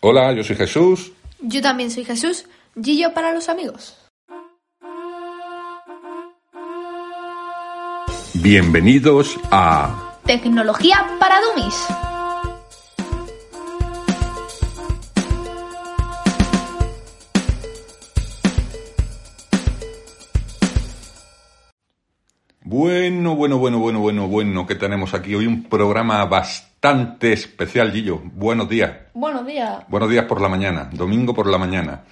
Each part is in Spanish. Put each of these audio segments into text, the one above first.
Hola, yo soy Jesús. Yo también soy Jesús. Gillo para los amigos. Bienvenidos a Tecnología para Dummies. Bueno, bueno, bueno, bueno, bueno, bueno, que tenemos aquí hoy un programa bastante especial, Gillo. Buenos días. Buenos días. Buenos días por la mañana, domingo por la mañana.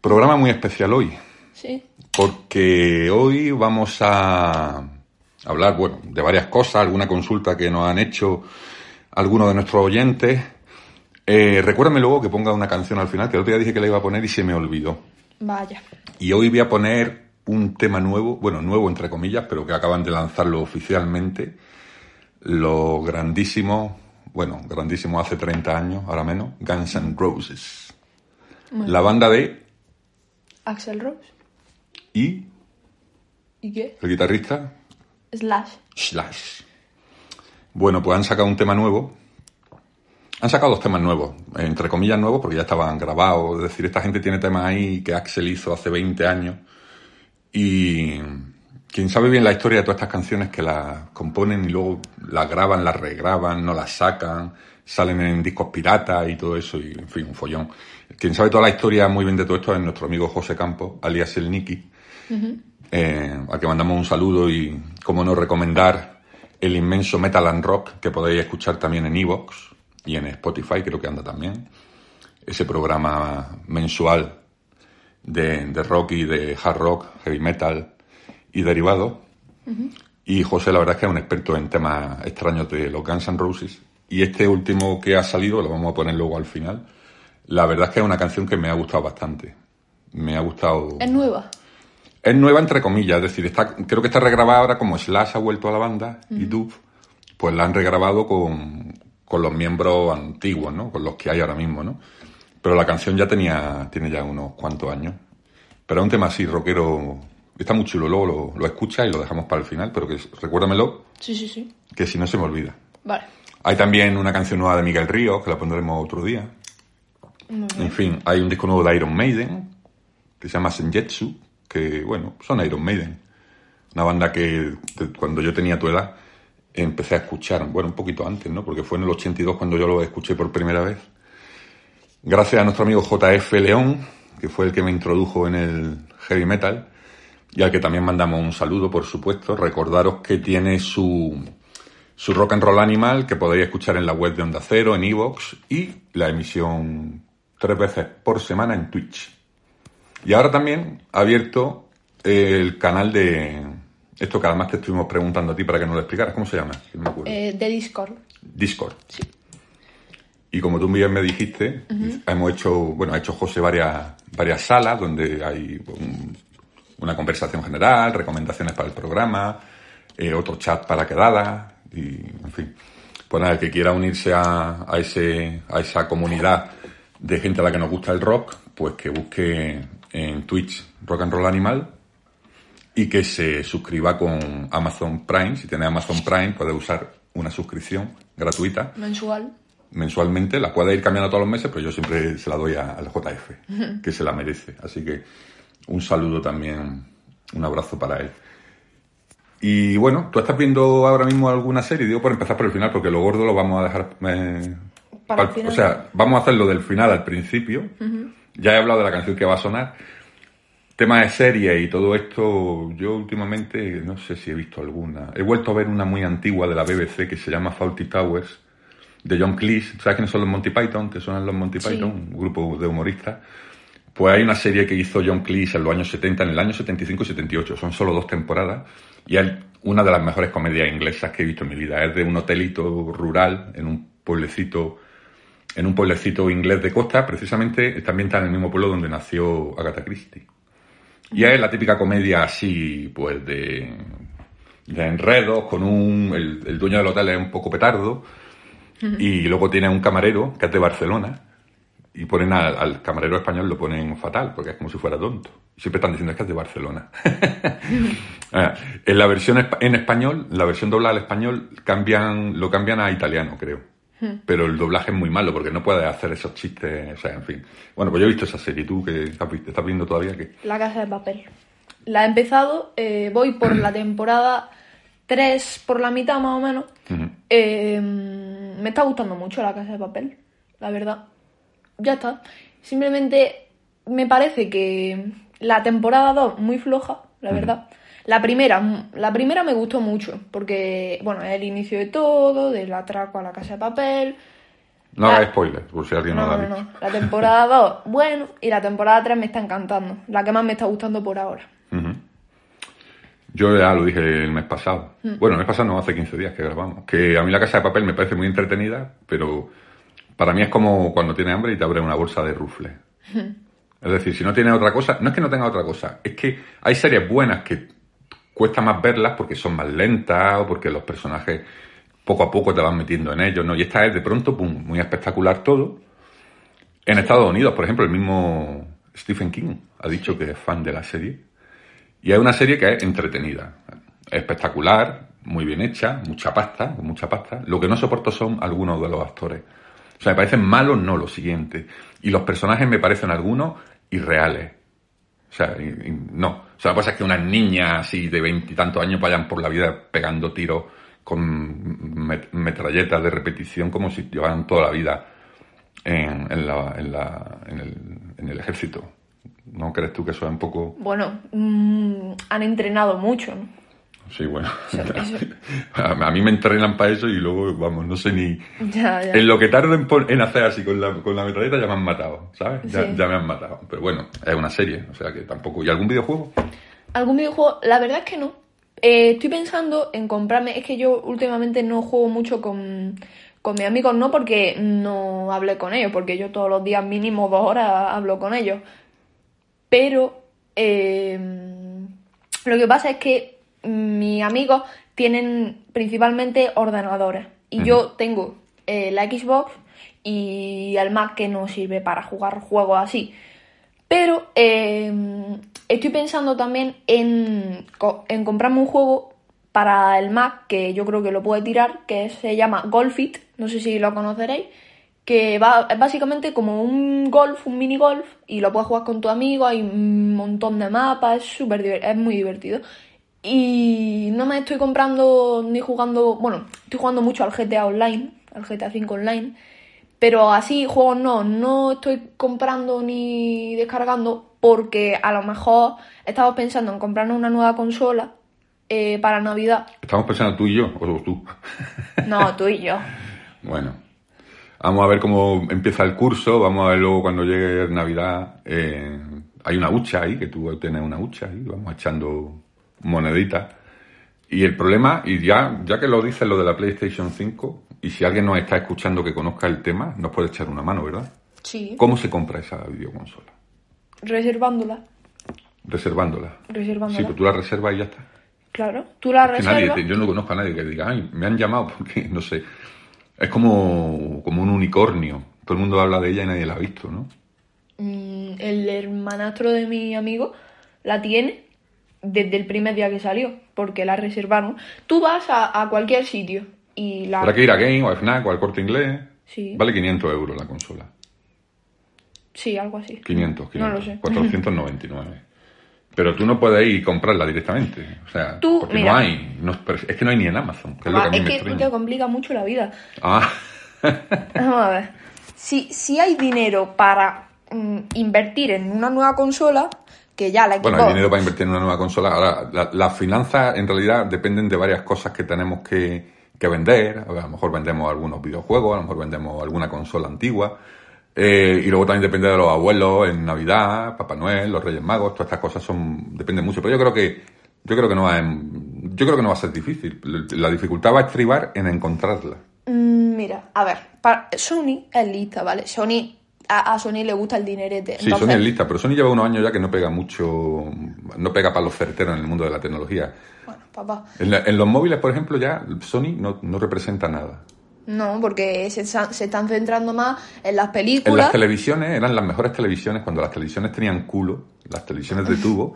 Programa muy especial hoy, Sí. porque hoy vamos a hablar, bueno, de varias cosas, alguna consulta que nos han hecho algunos de nuestros oyentes. Eh, recuérdame luego que ponga una canción al final, que el otro día dije que la iba a poner y se me olvidó. Vaya. Y hoy voy a poner un tema nuevo, bueno, nuevo entre comillas, pero que acaban de lanzarlo oficialmente. Lo grandísimo, bueno, grandísimo hace 30 años, ahora menos, Guns N' Roses. La banda de Axel Rose. y ¿Y qué? el guitarrista Slash. Slash. Bueno, pues han sacado un tema nuevo. Han sacado dos temas nuevos, entre comillas nuevos, porque ya estaban grabados. Es decir, esta gente tiene temas ahí que Axel hizo hace 20 años. Y quien sabe bien la historia de todas estas canciones que las componen y luego las graban, las regraban, no las sacan, salen en discos piratas y todo eso, y en fin, un follón. Quien sabe toda la historia muy bien de todo esto es nuestro amigo José Campos, alias el Niki, eh, al que mandamos un saludo y, como no, recomendar el inmenso Metal and Rock que podéis escuchar también en Evox y en Spotify, creo que anda también. Ese programa mensual de, de rock y de hard rock, heavy metal y derivados. Y José, la verdad es que es un experto en temas extraños de los Guns N' Roses. Y este último que ha salido, lo vamos a poner luego al final, la verdad es que es una canción que me ha gustado bastante. Me ha gustado. Es nueva. Es nueva entre comillas, es decir, está, creo que está regrabada ahora como Slash ha vuelto a la banda y Duff, pues la han regrabado con, con los miembros antiguos, ¿no? Con los que hay ahora mismo, ¿no? Pero la canción ya tenía, tiene ya unos cuantos años. Pero es un tema así, rockero, está muy chulo, luego lo, lo escuchas y lo dejamos para el final, pero que recuérdamelo, Sí, sí, sí. que si no se me olvida. Vale. Hay también una canción nueva de Miguel Ríos, que la pondremos otro día. En fin, hay un disco nuevo de Iron Maiden, que se llama Senjetsu, que, bueno, son Iron Maiden. Una banda que cuando yo tenía tu edad empecé a escuchar, bueno, un poquito antes, ¿no? Porque fue en el 82 cuando yo lo escuché por primera vez. Gracias a nuestro amigo JF León, que fue el que me introdujo en el heavy metal, y al que también mandamos un saludo, por supuesto. Recordaros que tiene su, su Rock and Roll Animal, que podéis escuchar en la web de Onda Cero, en Evox, y la emisión tres veces por semana en Twitch. Y ahora también ha abierto el canal de esto que además te estuvimos preguntando a ti para que nos lo explicaras. ¿Cómo se llama? Que no me acuerdo. Eh, de Discord. Discord. Y como tú bien me dijiste, hemos hecho, bueno, ha hecho José varias, varias salas donde hay un- una conversación general, recomendaciones para el programa, eh, otro chat para quedadas, y en fin. Pues nada, el que quiera unirse a, a ese, a esa comunidad de gente a la que nos gusta el rock, pues que busque en Twitch Rock and Roll Animal y que se suscriba con Amazon Prime. Si tiene Amazon Prime, puede usar una suscripción gratuita Mensual. mensualmente. La puede ir cambiando todos los meses, pero yo siempre se la doy al JF, que se la merece. Así que un saludo también, un abrazo para él. Y bueno, ¿tú estás viendo ahora mismo alguna serie? Digo por empezar por el final, porque lo gordo lo vamos a dejar... eh, Para el final. O sea, vamos a hacerlo del final al principio. Ya he hablado de la canción que va a sonar. Tema de serie y todo esto, yo últimamente no sé si he visto alguna. He vuelto a ver una muy antigua de la BBC que se llama Faulty Towers, de John Cleese. ¿Sabes quiénes son los Monty Python? ¿Te suenan los Monty Sí. Python? Un grupo de humoristas. Pues hay una serie que hizo John Cleese en los años 70, en el año 75 y 78. Son solo dos temporadas. Y es una de las mejores comedias inglesas que he visto en mi vida. Es de un hotelito rural, en un pueblecito en un pueblecito inglés de costa, precisamente también está en el mismo pueblo donde nació Agatha Christie. Y es la típica comedia así, pues de, de enredos, con un. El, el dueño del hotel es un poco petardo, y luego tiene un camarero que es de Barcelona, y ponen al, al camarero español lo ponen fatal, porque es como si fuera tonto. Siempre están diciendo es que es de Barcelona. Ah, en la versión en español, la versión doblada al español, cambian, lo cambian a italiano, creo. Pero el doblaje es muy malo porque no puedes hacer esos chistes, o sea, en fin. Bueno, pues yo he visto esa serie, tú que estás, estás viendo todavía que... La casa de papel. La he empezado, eh, voy por la temporada 3 por la mitad más o menos. Eh, me está gustando mucho la casa de papel, la verdad. Ya está. Simplemente me parece que la temporada 2 muy floja, la verdad. La primera, la primera me gustó mucho, porque, bueno, es el inicio de todo, del atraco a la casa de papel. No La- hagas spoilers, por si alguien no, No, la ha no, visto. no. La temporada 2, bueno, y la temporada 3 me está encantando. La que más me está gustando por ahora. Yo ya lo dije el mes pasado. Mm. Bueno, el mes pasado no, hace 15 días que grabamos. Que a mí la casa de papel me parece muy entretenida, pero para mí es como cuando tienes hambre y te abre una bolsa de rufles. Es decir, si no tienes otra cosa, no es que no tenga otra cosa, es que hay series buenas que cuesta más verlas porque son más lentas o porque los personajes poco a poco te van metiendo en ellos, ¿no? Y esta es de pronto, pum, muy espectacular todo. En Estados Unidos, por ejemplo, el mismo Stephen King ha dicho que es fan de la serie. Y es una serie que es entretenida, espectacular, muy bien hecha, mucha pasta, con mucha pasta. Lo que no soporto son algunos de los actores. O sea, me parecen malos, no lo siguiente. Y los personajes me parecen algunos irreales. O sea, no. O sea, que pasa es que unas niñas así de veintitantos años vayan por la vida pegando tiros con met- metralletas de repetición como si llevaran toda la vida en, en la- en la- en el, en el ejército. ¿No crees tú que eso es un poco... Bueno, mm, han entrenado mucho, ¿no? Sí, bueno. Eso- eso- A, mí me entrenan para eso y luego, vamos, no sé ni... Ya, ya. En lo que tardo en, hacer así con la, con la metralleta ya me han matado, ¿sabes? Ya me han matado. Pero bueno, es una serie, o sea que tampoco... ¿Y algún videojuego? ¿Algún videojuego? La verdad es que no. Eh, estoy pensando en comprarme. Es que yo últimamente no juego mucho con, con mis amigos, no porque no hablé con ellos, porque yo todos los días mínimo dos horas hablo con ellos. Pero eh, lo que pasa es que mis amigos tienen principalmente ordenadores y yo tengo eh, la Xbox y el Mac que no sirve para jugar juegos así. Pero eh, estoy pensando también en, en comprarme un juego para el Mac que yo creo que lo puede tirar, que se llama Golfit, no sé si lo conoceréis, que va, es básicamente como un golf, un mini golf, y lo puedes jugar con tu amigo, hay un montón de mapas, es diver- es muy divertido. Y no me estoy comprando ni jugando, bueno, estoy jugando mucho al GTA Online, al GTA 5 Online, pero así juegos no, no estoy comprando ni descargando porque a lo mejor estamos pensando en comprarnos una nueva consola eh, para Navidad. Estamos pensando tú y yo, o tú. No, tú y yo. Bueno, vamos a ver cómo empieza el curso, vamos a ver luego cuando llegue Navidad. eh, hay una hucha ahí, que tú tienes una hucha ahí, vamos echando moneditas. Y el problema, y ya, ya que lo dices lo de la PlayStation 5, y si alguien nos está escuchando que conozca el tema, nos puede echar una mano, ¿verdad? Sí. ¿Cómo se compra esa videoconsola? Reservándola. Reservándola. Reservándola. Sí, pues tú la reservas y ya está. Claro. Tú la Que nadie, reservas. te- yo no conozco a nadie que diga, ay, me han llamado porque, no sé, es como, como un unicornio. Todo el mundo habla de ella y nadie la ha visto, ¿no? Mm, el hermanastro de mi amigo la tiene desde el primer día que salió, porque la reservaron. Tú vas a, a cualquier sitio y la... Habrá que ir a Game o a FNAC o al Corte Inglés. Sí. Vale 500 euros la consola. Sí, algo así. 500, 500. No lo sé. 499. Pero tú no puedes ir y comprarla directamente. O sea, Tú, porque mira. no hay. no- es que no hay ni en Amazon, que es lo que a Ah, mí es que te complica mucho la vida. Ah, Vamos a ver. Si, si hay dinero para mm, invertir en una nueva consola, que ya la Xbox... Bueno, hay dinero para invertir en una nueva consola. Ahora, la- las finanzas en realidad dependen de varias cosas que tenemos que, que vender. A lo mejor vendemos algunos videojuegos, a lo mejor vendemos alguna consola antigua. Eh, y luego también depende de los abuelos en Navidad, Papá Noel, los Reyes Magos, todas estas cosas son dependen mucho. Pero yo creo que yo creo que no va a, yo creo que no va a ser difícil. La dificultad va a estribar en encontrarla. Mm, mira, a ver, Sony es lista, ¿vale? Sony, a, a Sony le gusta el dinerete. Sí, Entonces, Sony es lista, pero Sony lleva unos años ya que no pega mucho, no pega para los certeros en el mundo de la tecnología. Bueno, papá. En, la- en los móviles, por ejemplo, ya Sony no, no representa nada. No, porque se, se están centrando más en las En películas. las televisiones, eran las mejores televisiones cuando las televisiones tenían culo, las televisiones de tubo.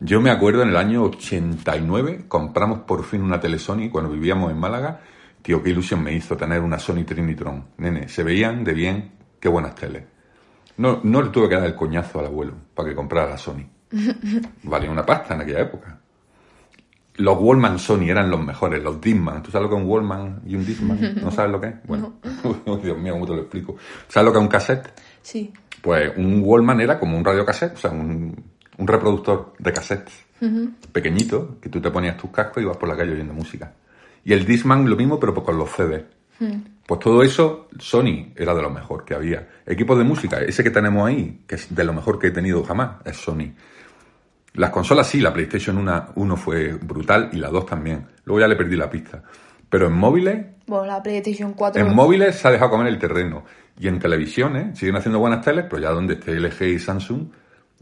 Yo me acuerdo en el año 89 compramos por fin una tele Sony cuando vivíamos en Málaga. Tío, qué ilusión me hizo tener una Sony Trinitron. Nene, se veían de bien, qué buenas teles. No, no le tuve que dar el coñazo al abuelo para que comprara la Sony. Valía una pasta en aquella época. Los Wallman Sony eran los mejores, los Disman. ¿Tú sabes lo que es un Wallman y un Disman? ¿No sabes lo que es? Bueno, Dios mío, ¿cómo te lo explico? ¿Sabes lo que es un cassette? Sí. Pues un Wallman era como un radiocassette, o sea, un, un reproductor de cassettes pequeñito, que tú te ponías tus cascos y ibas por la calle oyendo música. Y el Discman lo mismo, pero con los CDs. Pues todo eso, Sony era de lo mejor que había. Equipos de música, ese que tenemos ahí, que es de lo mejor que he tenido jamás, es Sony. Las consolas sí, la PlayStation 1, 1 fue brutal y la 2 también. Luego ya le perdí la pista. Pero en móviles, Bueno, la PlayStation 4. en móviles se ha dejado comer el terreno. Y en televisiones siguen haciendo buenas teles, pero ya donde esté LG y Samsung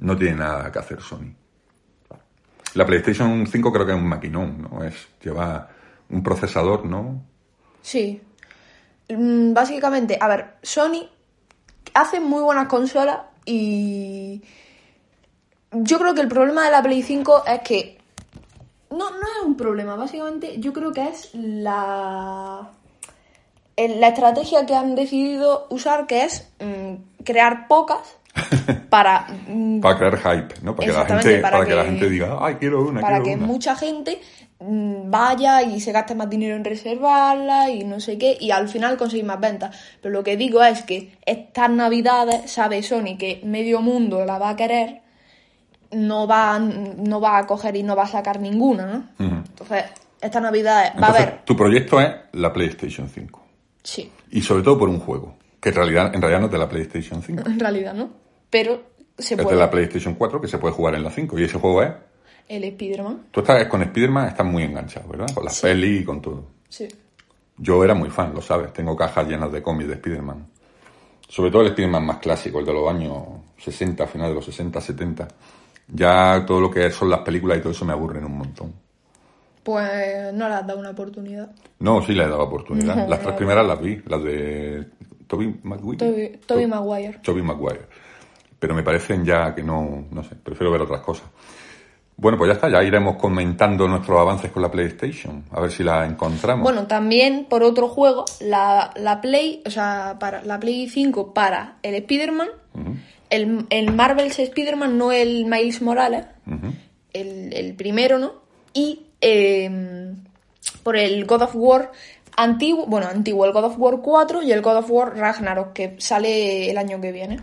no tiene nada que hacer Sony. La PlayStation 5 creo que es un maquinón, ¿no? Es, lleva un procesador, ¿no? Sí. Mm, Básicamente, a ver, Sony hace muy buenas consolas y yo creo que el problema de la Play 5 es que no, no es un problema, básicamente yo creo que es la la estrategia que han decidido usar que es mm, crear pocas para mm, Para crear hype, ¿no? Para que la gente, para para que la gente diga, ay, quiero una, para quiero que una. mucha gente vaya y se gaste más dinero en reservarla y no sé qué, y al final conseguir más ventas. Pero lo que digo es que estas navidades sabe Sony que medio mundo la va a querer, no va, no va a coger y no va a sacar ninguna, ¿no? Entonces, estas navidades va a haber... tu proyecto es la PlayStation 5. Sí, Y sobre todo por un juego, que en realidad, en realidad no es de la PlayStation 5. en realidad, ¿no? Pero se Es de la PlayStation 4 que se puede jugar en la 5. Y ese juego es... El Spider-Man, Tú estás con Spider-Man, estás muy enganchado, ¿verdad? Con las Sí. pelis y con todo. sí. Yo era muy fan, lo sabes. Tengo cajas llenas de cómics de Spider-Man. Sobre todo el Spider-Man más clásico, el de los años 60, final de los 60, 70. Ya todo lo que son las películas y todo eso me aburren un montón. Pues no le has dado una oportunidad. No, sí le he dado oportunidad. No, las tres no. primeras las vi, las de Toby Maguire. Toby, Toby Maguire. Toby Maguire. Pero me parecen ya que no, no sé, prefiero ver otras cosas. Bueno, pues ya está, ya iremos comentando nuestros avances con la PlayStation, a ver si la encontramos. Bueno, también por otro juego, la, la Play, o sea, para la Play 5 para el Spider-Man, el, el Marvel's Spider-Man, no el Miles Morales, el, el primero, ¿no? Y eh, por el God of War antiguo, bueno, antiguo, el God of War 4 y el God of War Ragnarok, que sale el año que viene.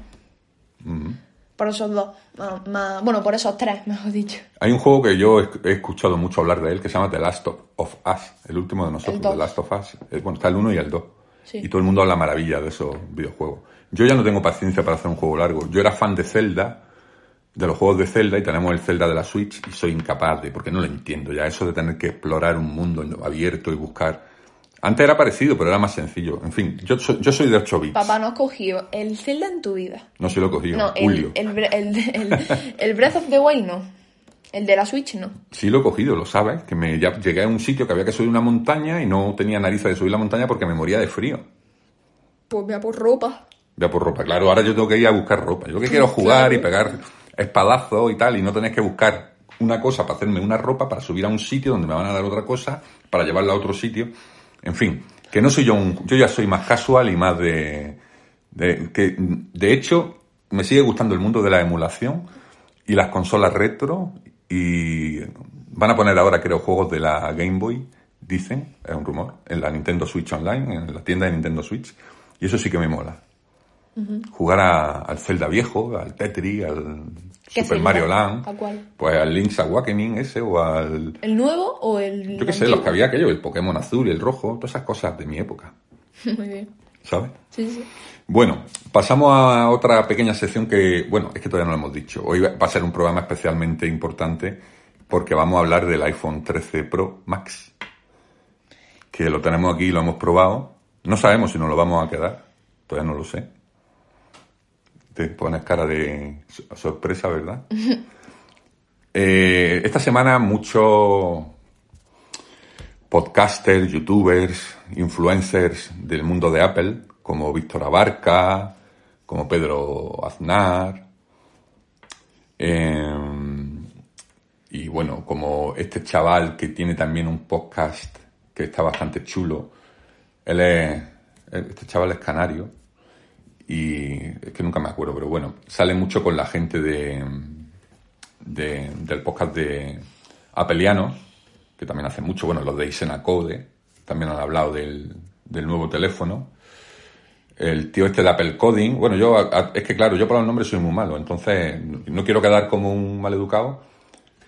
Ujú. Por esos dos, más- más- bueno, por esos tres, mejor dicho. Hay un juego que yo he escuchado mucho hablar de él que se llama The Last of Us, el último de nosotros. The Last of Us. Bueno, está el 1 y el 2. Sí. Y todo el mundo habla maravilla de esos videojuegos. Yo ya no tengo paciencia para hacer un juego largo. Yo era fan de Zelda, de los juegos de Zelda, y tenemos el Zelda de la Switch, y soy incapaz de, porque no lo entiendo ya, eso de tener que explorar un mundo abierto y buscar. Antes era parecido, pero era más sencillo. En fin, yo soy, yo soy de 8 bits. Papá, no has cogido el Zelda en tu vida. No se lo he cogido. No, Julio. el, el, bre- el, el- el Breath of the Wild no. El de la Switch no. Sí lo he cogido, lo sabes, que me ya llegué a un sitio que había que subir una montaña y no tenía narices de subir la montaña porque me moría de frío. Pues vea por ropa. Ya por ropa, claro, ahora yo tengo que ir a buscar ropa. Yo lo que quiero jugar Claro. y pegar espadazos y tal, y no tener que buscar una cosa para hacerme una ropa, para subir a un sitio donde me van a dar otra cosa, para llevarla a otro sitio. En fin, que no soy yo un... Yo ya soy más casual y más de... de que, de hecho, me sigue gustando el mundo de la emulación y las consolas retro y van a poner ahora, creo, juegos de la Game Boy, dicen, es un rumor, en la Nintendo Switch Online, en la tienda de Nintendo Switch, y eso sí que me mola. Jugar a- al Zelda viejo, al Tetris, al ¿Qué Super? Mario Land, ¿A cuál? pues al Link's Awakening ese o al... ¿El nuevo o el.? Yo qué sé, los que había aquello, el Pokémon azul y el rojo, todas esas cosas de mi época, Muy bien. ¿sabes? Sí, sí. Bueno, pasamos a otra pequeña sección que, bueno, es que todavía no lo hemos dicho. Hoy va a ser un programa especialmente importante porque vamos a hablar del iPhone 13 Pro Max, que lo tenemos aquí, lo hemos probado No sabemos si nos lo vamos a quedar, todavía no lo sé. Te pones cara de sorpresa, ¿verdad? Eh, esta semana muchos podcasters, youtubers, influencers del mundo de Apple, como Víctor Abarca, como Pedro Aznar, eh, y bueno, como este chaval que tiene también un podcast que está bastante chulo, él es, este chaval es canario, y es que nunca me acuerdo, pero bueno, sale mucho con la gente de, del podcast de Apelianos, que también hace mucho, bueno, los de Isenacode, también han hablado del, del nuevo teléfono. El tío este de Apple Coding, bueno, yo, es que claro, yo por los nombres soy muy malo, entonces no quiero quedar como un mal educado,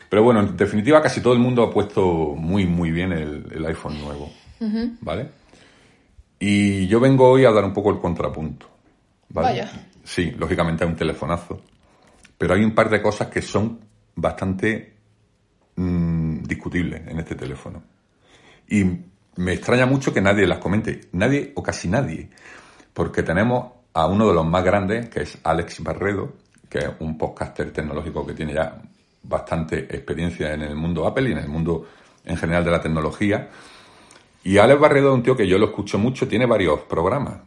pero bueno, en definitiva casi todo el mundo ha puesto muy, muy bien el, iPhone nuevo, ¿vale? Y yo vengo hoy a dar un poco el contrapunto. Vaya. Sí, lógicamente hay un telefonazo. Pero hay un par de cosas que son bastante mm, discutibles en este teléfono. Y me extraña mucho que nadie las comente. Nadie o casi nadie. Porque tenemos a uno de los más grandes, que es Alex Barredo, que es un podcaster tecnológico que tiene ya bastante experiencia en el mundo Apple y en el mundo en general de la tecnología. Y Alex Barredo es un tío que yo lo escucho mucho, tiene varios programas.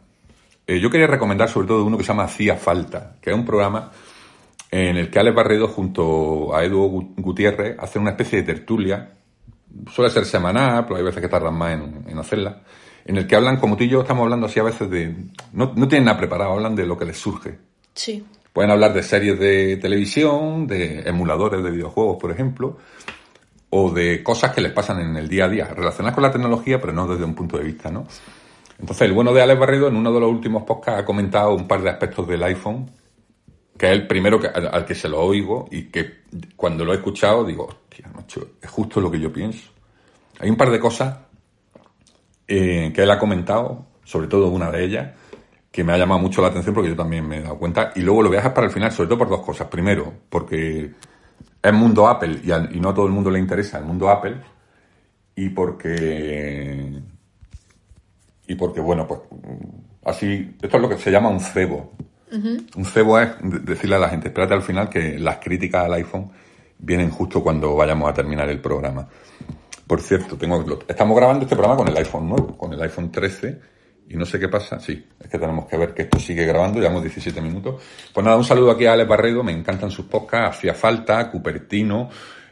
Eh, yo quería recomendar sobre todo uno que se llama Hacía Falta, que es un programa en el que Alex Barredo junto a Edu Gutiérrez hacen una especie de tertulia, suele ser semanal, pero hay veces que tardan más en, hacerla, en el que hablan, como tú y yo estamos hablando así a veces de... No, no tienen nada preparado, hablan de lo que les surge. Sí. Pueden hablar de series de televisión, de emuladores de videojuegos, por ejemplo, o de cosas que les pasan en el día a día, relacionadas con la tecnología, pero no desde un punto de vista, ¿no? Entonces, el bueno de Alex Barredo en uno de los últimos podcasts ha comentado un par de aspectos del iPhone, que es el primero al, que se lo oigo y que cuando lo he escuchado digo, hostia, macho, es justo lo que yo pienso. Hay un par de cosas eh, que él ha comentado, sobre todo una de ellas, que me ha llamado mucho la atención porque yo también me he dado cuenta. Y luego lo dejar para el final, sobre todo por dos cosas. Primero, porque es mundo Apple y, y no a todo el mundo le interesa el mundo Apple. Y porque y porque, bueno, pues así, esto es lo que se llama un cebo. Un cebo es decirle a la gente, espérate al final que las críticas al iPhone vienen justo cuando vayamos a terminar el programa. Por cierto, tengo, estamos grabando este programa con el iPhone nuevo, con el iPhone 13, y no sé qué pasa. Sí, es que tenemos que ver que esto sigue grabando, llevamos 17 minutos. Pues nada, un saludo aquí a Alex Barredo, me encantan sus podcasts, Hacía Falta, Cupertino,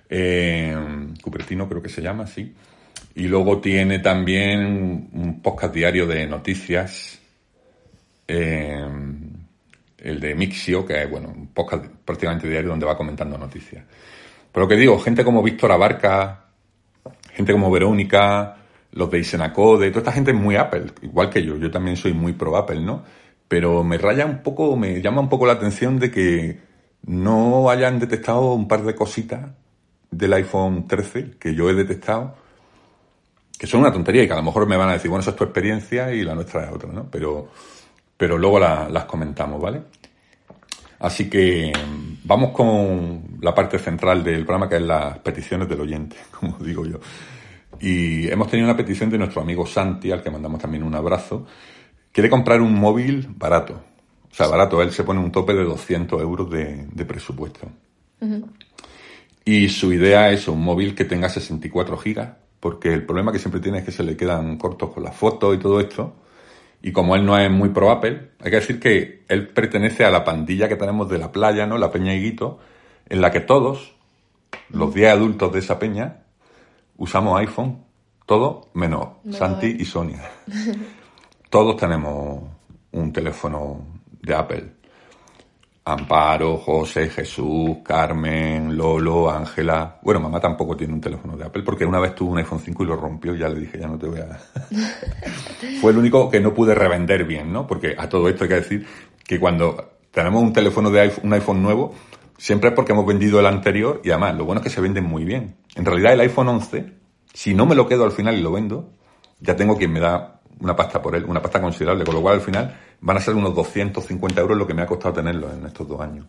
eh, Cupertino creo que se llama, sí. Y luego tiene también un podcast diario de noticias, eh, el de Mixio, que es bueno, un podcast prácticamente diario donde va comentando noticias. Pero lo que digo, gente como Víctor Abarca, gente como Verónica, los de Isenacode, toda esta gente es muy Apple, igual que yo, yo también soy muy pro Apple, ¿no? Pero me raya un poco, me llama un poco la atención de que no hayan detectado un par de cositas del iPhone 13 que yo he detectado que son una tontería y que a lo mejor me van a decir, bueno, esa es tu experiencia y la nuestra es otra, ¿no? Pero, pero luego las comentamos, ¿vale? Así que vamos con la parte central del programa, que es las peticiones del oyente, como digo yo. Y hemos tenido una petición de nuestro amigo Santi, al que mandamos también un abrazo. Quiere comprar un móvil barato. O sea, barato, él se pone un tope de 200 euros de, presupuesto. Y su idea es un móvil que tenga 64 gigas porque el problema que siempre tiene es que se le quedan cortos con las fotos y todo esto. Y como él no es muy pro Apple, hay que decir que él pertenece a la pandilla que tenemos de la playa, ¿no? La Peña Higuito, en la que todos, los 10 adultos de esa peña, usamos iPhone, todo menos Santi y Sonia. todos tenemos un teléfono de Apple. Amparo, José, Jesús, Carmen, Lolo, Ángela. Bueno, mamá tampoco tiene un teléfono de Apple porque una vez tuvo un iPhone 5 y lo rompió y ya le dije, ya no te voy a... Fue el único que no pude revender bien, ¿no? Porque a todo esto hay que decir que cuando tenemos un teléfono de iPhone, un iPhone nuevo, siempre es porque hemos vendido el anterior y además lo bueno es que se venden muy bien. En realidad el iPhone 11, si no me lo quedo al final y lo vendo, ya tengo quien me da una pasta por él, una pasta considerable, con lo cual al final van a ser unos 250 euros lo que me ha costado tenerlo en estos dos años.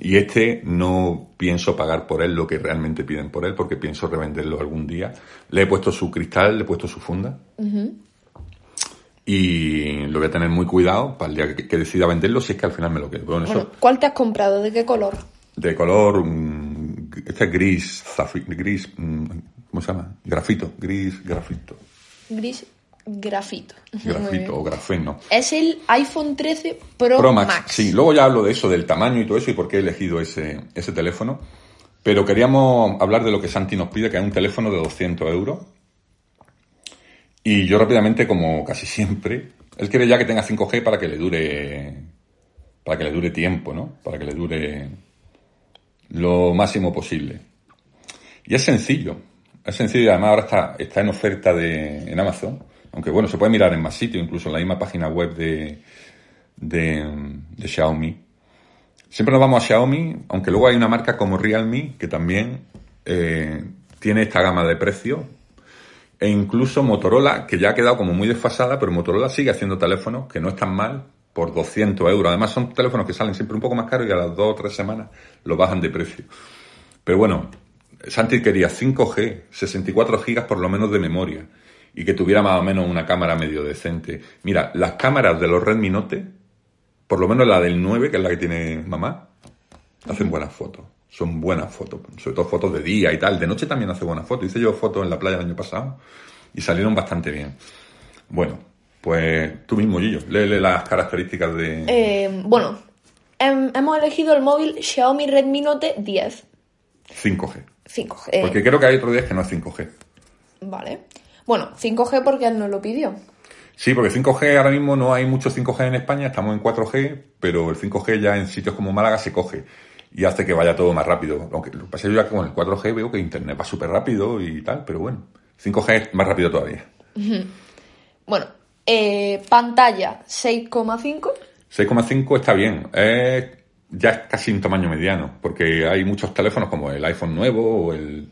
Y este no pienso pagar por él lo que realmente piden por él, porque pienso revenderlo algún día. Le he puesto su cristal, le he puesto su funda. Y lo voy a tener muy cuidado para el día que, que decida venderlo, si es que al final me lo quedo. Bueno, eso ¿cuál te has comprado? ¿De qué color? de color, mm, este es gris, gris, mm, ¿cómo se llama? Grafito, gris, grafito, Gris grafito. Grafito o grafeno. Es el iPhone 13 Pro, Pro Max. Max. Sí, luego ya hablo de eso, del tamaño y todo eso y por qué he elegido ese, ese teléfono. Pero queríamos hablar de lo que Santi nos pide, que es un teléfono de 200 euros. Y yo rápidamente, como casi siempre, él quiere ya que tenga 5G para que le dure, para que le dure tiempo, ¿no? Para que le dure lo máximo posible. Y es sencillo. Es sencillo y además ahora está, está en oferta de, en Amazon. Aunque bueno, se puede mirar en más sitios, incluso en la misma página web de, de, Xiaomi. Siempre nos vamos a Xiaomi, aunque luego hay una marca como Realme que también eh, tiene esta gama de precios. E incluso Motorola, que ya ha quedado como muy desfasada, pero Motorola sigue haciendo teléfonos que no están mal por 200 euros. Además son teléfonos que salen siempre un poco más caros y a las dos o tres semanas lo bajan de precio. Pero bueno, Santi quería 5G, 64 gigas por lo menos de memoria y que tuviera más o menos una cámara medio decente. Mira, las cámaras de los Redmi Note, por lo menos la del 9, que es la que tiene mamá, hacen buenas fotos. Son buenas fotos, sobre todo fotos de día y tal. De noche también hace buenas fotos. Hice yo fotos en la playa el año pasado y salieron bastante bien. Bueno, pues tú mismo, Gillo, léele las características de... Eh, bueno, hem- hemos elegido el móvil Xiaomi Redmi Note 10 5G. 5G. eh, Porque creo que hay otro día que no es 5G. Vale. Bueno, 5G porque él nos lo pidió. Sí, porque 5G ahora mismo no hay mucho 5G en España, estamos en 4G, pero el 5G ya en sitios como Málaga se coge y hace que vaya todo más rápido. Aunque lo que pasa es que yo ya con el 4G veo que Internet va súper rápido y tal, pero bueno, 5G es más rápido todavía. Bueno, eh, pantalla 6,5. 6,5 está bien, ya es casi un tamaño mediano, porque hay muchos teléfonos como el iPhone nuevo o el...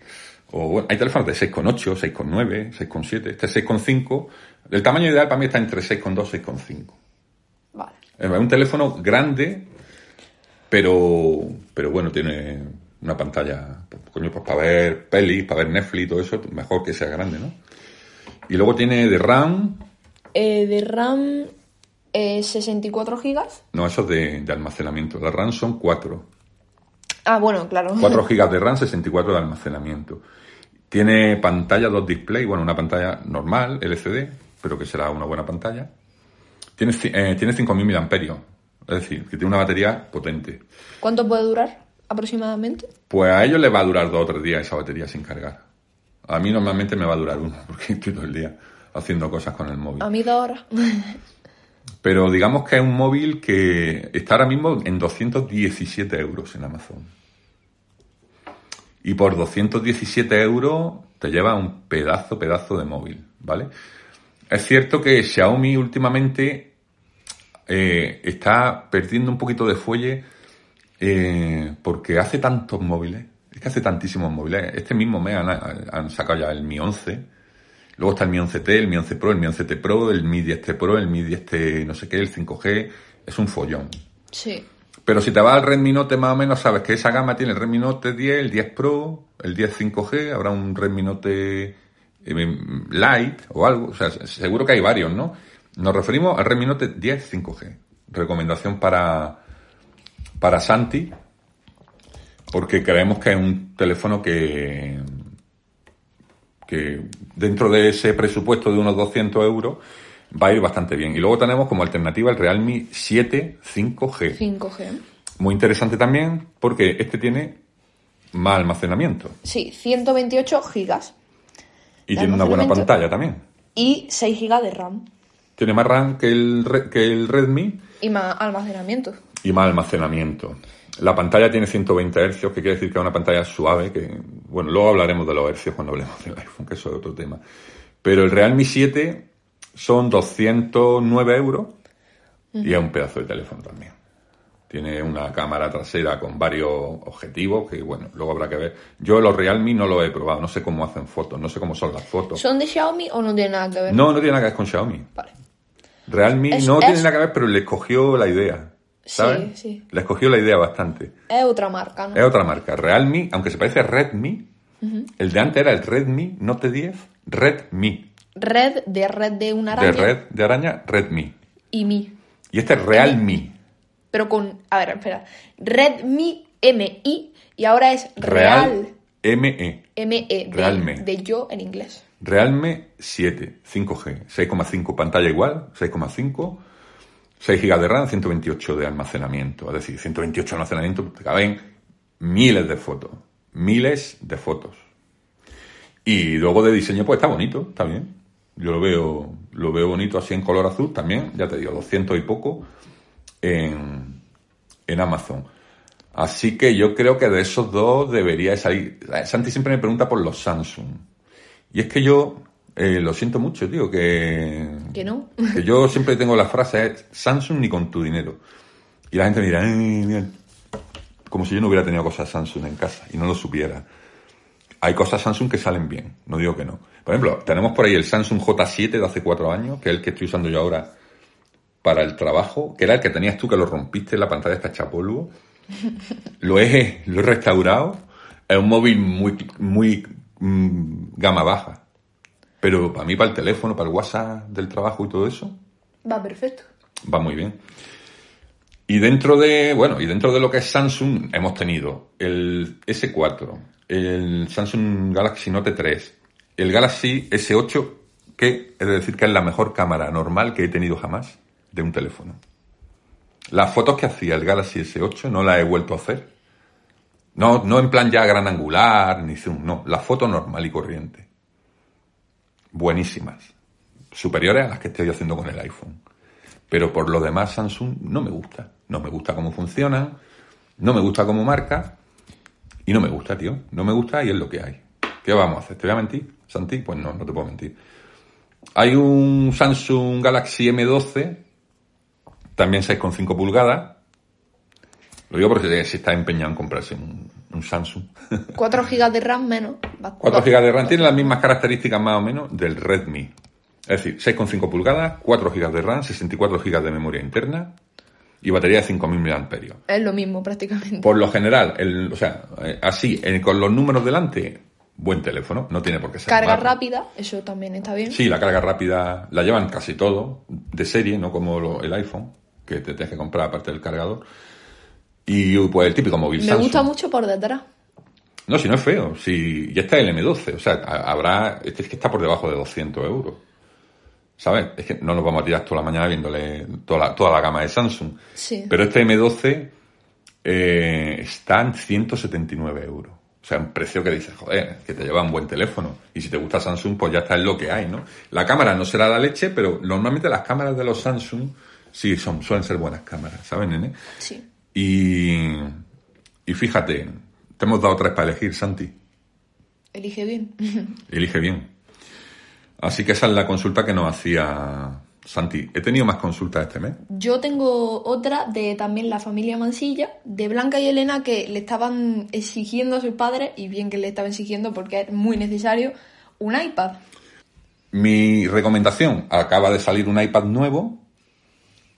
O, bueno, hay teléfonos de 6,8, 6,9, 6,7, este es 6,5. El tamaño ideal para mí está entre 6,2 y 6,5. Vale. Es un teléfono grande, pero, pero bueno, tiene una pantalla, pues, coño, pues para ver pelis, para ver Netflix y todo eso, mejor que sea grande, ¿no? Y luego tiene de RAM, Eh, de RAM eh, 64 gigas. no, eso es de, de almacenamiento. La RAM son 4. Ah, bueno, claro. 4 gigas de RAM, 64 de almacenamiento. Tiene pantalla, dos display, bueno, una pantalla normal, LCD, pero que será una buena pantalla. Tiene, eh, tiene 5.000 mAh, es decir, que tiene una batería potente. ¿Cuánto puede durar aproximadamente? Pues a ellos les va a durar dos o tres días esa batería sin cargar. A mí normalmente me va a durar uno, porque estoy todo el día haciendo cosas con el móvil. A mí dos horas. Pero digamos que es un móvil que está ahora mismo en 217 euros en Amazon. Y por 217 euros te lleva un pedazo, pedazo de móvil, ¿vale? Es cierto que Xiaomi últimamente eh, está perdiendo un poquito de fuelle eh, porque hace tantos móviles, es que hace tantísimos móviles. Este mismo mes han, han sacado ya el Mi 11, luego está el Mi 11T, el Mi 11 Pro, el Mi 11T Pro, el Mi 10T Pro, el Mi 10T no sé qué, el 5G, es un follón. Sí. Pero si te vas al Redmi Note más o menos sabes que esa gama tiene el Redmi Note 10, el 10 Pro, el 10 5G, habrá un Redmi Note eh, Lite o algo, o sea, seguro que hay varios, ¿no? Nos referimos al Redmi Note 10 5G. Recomendación para, para Santi, porque creemos que es un teléfono que, que dentro de ese presupuesto de unos 200 euros va a ir bastante bien. Y luego tenemos como alternativa el Realme 7 5G. 5G. Muy interesante también porque este tiene más almacenamiento Sí, 128 gigas. y De tiene una buena pantalla también. Y 6 gigas de RAM. Tiene más RAM que el, que el Redmi Y más almacenamiento. y más almacenamiento. La pantalla tiene 120 Hz, que quiere decir que es una pantalla suave, que, bueno, luego hablaremos de los hercios cuando hablemos del iPhone, que eso es otro tema. Pero el Realme 7 son 209 euros y es un pedazo de teléfono también. Tiene una cámara trasera con varios objetivos que, bueno, luego habrá que ver. Yo los Realme no los he probado, no sé cómo hacen fotos, no sé cómo son las fotos. ¿Son de Xiaomi o no tienen nada que ver? No, no tiene nada que ver con Xiaomi. Vale. Realme Es- no es- tiene nada que ver, pero le escogió la idea. ¿Sabes? Sí, sí. Le escogió la idea bastante. Es otra marca, ¿no? Es otra marca. Realme, aunque se parece a Redmi, el de antes era el Redmi Note 10 Redmi. Red de red de una De araña. red de araña, Redmi. Y Mi. Y este es Realme. Pero con. A ver, espera. Redmi MI y ahora es Real, ME. ME. De, Realme. de yo en inglés. Realme 7, 5G, 6,5 pantalla igual, 6,5, 6 GB de RAM, 128 de almacenamiento. Es decir, 128 de almacenamiento, te caben miles de fotos, miles de fotos. Y luego de diseño, pues está bonito, está bien. Yo lo veo, lo veo bonito así en color azul también, ya te digo, 200 y poco en, en Amazon. Así que yo creo que de esos dos debería salir. Santi siempre me pregunta por los Samsung. Y es que yo eh, lo siento mucho, tío, que, Que no. que yo siempre tengo la frase es Samsung ni con tu dinero. Y la gente me dirá, "Ay, mira", como si yo no hubiera tenido cosas Samsung en casa y no lo supiera. Hay cosas Samsung que salen bien, no digo que no. Por ejemplo, tenemos por ahí el Samsung J7 de hace cuatro años, que es el que estoy usando yo ahora para el trabajo, que era el que tenías tú que lo rompiste, la pantalla está hecha polvo. Lo he, lo he restaurado. Es un móvil muy, muy mm, gama baja. Pero para mí, para el teléfono, para el WhatsApp del trabajo y todo eso, Va perfecto. va muy bien. Y dentro de, bueno, y dentro de lo que es Samsung, hemos tenido el S4, el Samsung Galaxy Note 3, el Galaxy S8, que es decir que es la mejor cámara normal que he tenido jamás de un teléfono. Las fotos que hacía el Galaxy S8 no las he vuelto a hacer. No, no en plan ya gran angular, ni zoom, no, la foto normal y corriente. Buenísimas. Superiores a las que estoy haciendo con el iPhone. Pero por lo demás Samsung no me gusta. No me gusta cómo funcionan, no me gusta cómo marca y no me gusta, tío. No me gusta y es lo que hay. ¿Qué vamos a hacer? ¿Te voy a mentir, Santi? Pues no, no te puedo mentir. Hay un Samsung Galaxy M12, también 6,5 pulgadas. Lo digo porque si está empeñado en comprarse un, un Samsung. 4 GB de RAM menos. Va- 4 GB de RAM tiene las mismas características más o menos del Redmi. Es decir, 6,5 pulgadas, 4 GB de RAM, 64 GB de memoria interna y batería de 5.000 mAh. Es lo mismo prácticamente. Por lo general, el- o sea, eh, así, eh, con los números delante, buen teléfono, no tiene por qué ser Carga malo. rápida, eso también está bien. Sí, la carga rápida la llevan casi todo, de serie, no como lo- el iPhone, que te tienes que comprar aparte del cargador. Y pues el típico móvil Me Samsung. gusta mucho por detrás. No, si no es feo. Si ya está el M12. O sea, ha- habrá. Es que es que está por debajo de 200 euros. ¿Sabes? Es que no nos vamos a tirar toda la mañana viéndole toda la, toda la gama de Samsung. Sí. Pero este M12 eh, está en 179 euros. O sea, un precio que dices, joder, que te lleva un buen teléfono. Y si te gusta Samsung, pues ya está en lo que hay, ¿no? La cámara no será la leche, pero normalmente las cámaras de los Samsung sí son, suelen ser buenas cámaras, ¿sabes, nene? Sí. Y, y fíjate, te hemos dado tres para elegir, Santi. Elige bien. Elige bien. Así que esa es la consulta que nos hacía Santi. He tenido más consultas este mes. Yo tengo otra de también la familia Mansilla, de Blanca y Elena, que le estaban exigiendo a sus padres, y bien que le estaban exigiendo porque es muy necesario, un iPad. Mi recomendación, acaba de salir un iPad nuevo,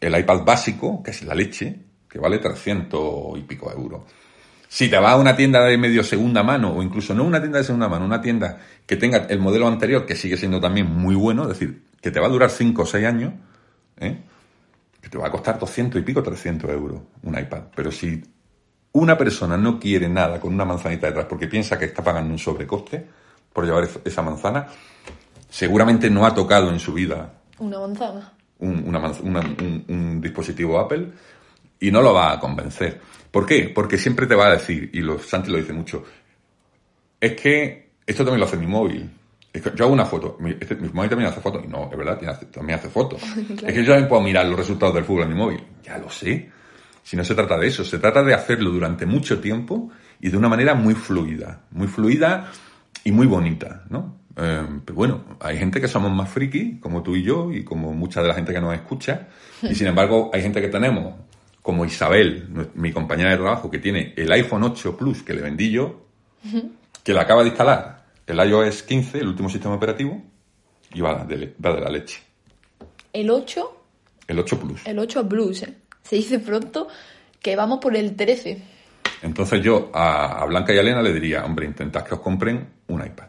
el iPad básico, que es la leche, que vale 300 y pico euros. Si te vas a una tienda de medio segunda mano, o incluso no una tienda de segunda mano, una tienda que tenga el modelo anterior, que sigue siendo también muy bueno, es decir, que te va a durar 5 o 6 años, ¿eh? que te va a costar 200 y pico, 300 euros un iPad. Pero si una persona no quiere nada con una manzanita detrás porque piensa que está pagando un sobrecoste por llevar esa manzana, seguramente no ha tocado en su vida Una manzana. un, una manz- una- un- un dispositivo Apple y no lo va a convencer. ¿Por qué? Porque siempre te va a decir, y lo, Santi lo dice mucho, es que esto también lo hace mi móvil. Es que yo hago una foto, mi, este- mi móvil también hace fotos, y no, es verdad, tiene- también hace fotos. Es que yo también puedo mirar los resultados del fútbol en mi móvil. Ya lo sé. Si no se trata de eso, se trata de hacerlo durante mucho tiempo y de una manera muy fluida. Muy fluida y muy bonita, ¿no? Eh, pero bueno, hay gente que somos más friki, como tú y yo, y como mucha de la gente que nos escucha, y sin embargo hay gente que tenemos, como Isabel, mi compañera de trabajo, que tiene el iPhone 8 Plus que le vendí yo, que le acaba de instalar el iOS 15, el último sistema operativo, y va de, va de la leche. El 8, El 8 Plus. el 8 Blues, ¿eh? Se dice pronto que vamos por el 13. Entonces yo a, a Blanca y a Elena le diría, hombre, intentad que os compren un iPad.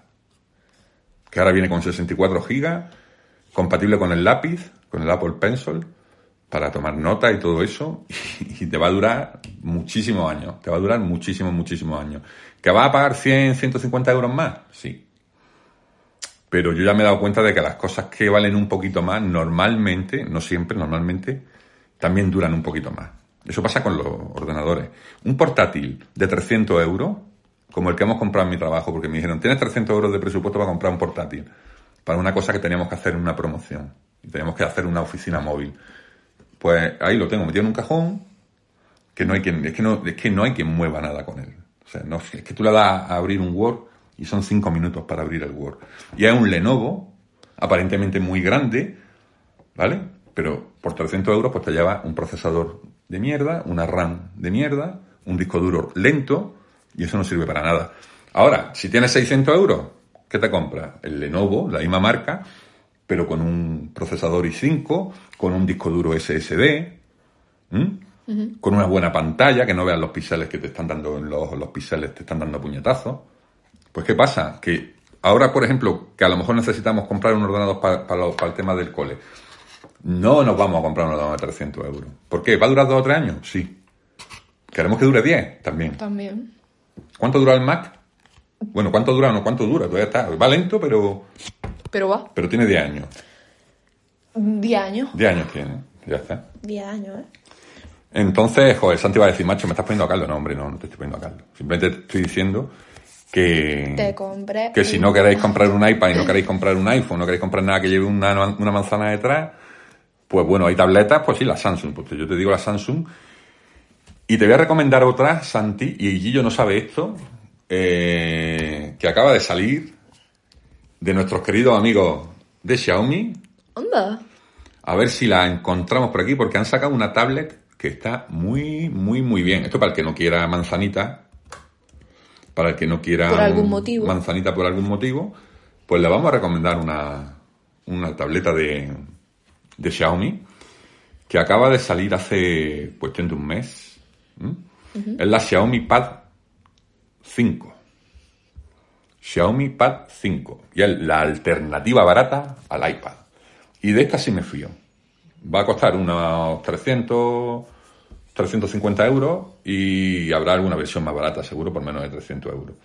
que ahora viene con 64 gigas, compatible con el lápiz, con el Apple Pencil, para tomar nota y todo eso, y te va a durar muchísimos años, te va a durar muchísimos, muchísimos años. ¿Que vas a pagar 100, 150 euros más? Sí. Pero yo ya me he dado cuenta de que las cosas que valen un poquito más, normalmente, no siempre, normalmente, también duran un poquito más. Eso pasa con los ordenadores. Un portátil de 300 euros, como el que hemos comprado en mi trabajo, porque me dijeron, tienes 300 euros de presupuesto para comprar un portátil, para una cosa que teníamos que hacer en una promoción, y teníamos que hacer una oficina móvil. Pues ahí lo tengo metido en un cajón, que no hay quien, es que no, es que no hay quien mueva nada con él. O sea, no, es que tú le das a abrir un Word y son cinco minutos para abrir el Word. Y es un Lenovo, aparentemente muy grande, ¿vale? Pero por 300 euros pues te lleva un procesador de mierda, una RAM de mierda, un disco duro lento y eso no sirve para nada. Ahora, si tienes 600 euros, ¿qué te compras? El Lenovo, la misma marca, pero con un procesador i5, con un disco duro SSD, con una buena pantalla, que no veas los píxeles que te están dando en los, los píxeles, te están dando puñetazos. Pues ¿qué pasa? Que ahora, por ejemplo, que a lo mejor necesitamos comprar un ordenador para, para el tema del cole, no nos vamos a comprar un ordenador de 300 euros. ¿Por qué? ¿Va a durar dos o tres años? Sí. ¿Queremos que dure 10? También. También. ¿Cuánto dura el Mac? Bueno, ¿cuánto dura? No, ¿cuánto dura? Todavía está. Va lento, pero. Pero va. Pero tiene 10 años. 10 años. 10 años tiene. Ya está. 10 años, ¿eh? Entonces, joder, Santi va a decir, macho, me estás poniendo a caldo. No, hombre, no, no te estoy poniendo a caldo. Simplemente te estoy diciendo que. Te compré. Que si no queréis comprar un iPad y no queréis comprar un iPhone, no queréis comprar nada que lleve una, una manzana detrás, pues bueno, hay tabletas, pues sí, la Samsung. Pues yo te digo la Samsung. Y te voy a recomendar otra, Santi, y Gillo no sabe esto, eh, que acaba de salir de nuestros queridos amigos de Xiaomi. Anda. A ver si la encontramos por aquí, porque han sacado una tablet que está muy, muy, muy bien. Esto para el que no quiera manzanita, para el que no quiera Por algún motivo. manzanita por algún motivo, pues le vamos a recomendar una, una tableta de, de Xiaomi que acaba de salir hace cuestión de un mes. Es la Xiaomi Pad 5. Xiaomi Pad 5. Y es la alternativa barata al iPad. Y de esta sí me fío. Va a costar unos 300, 350 euros y habrá alguna versión más barata, seguro, por menos de 300 euros.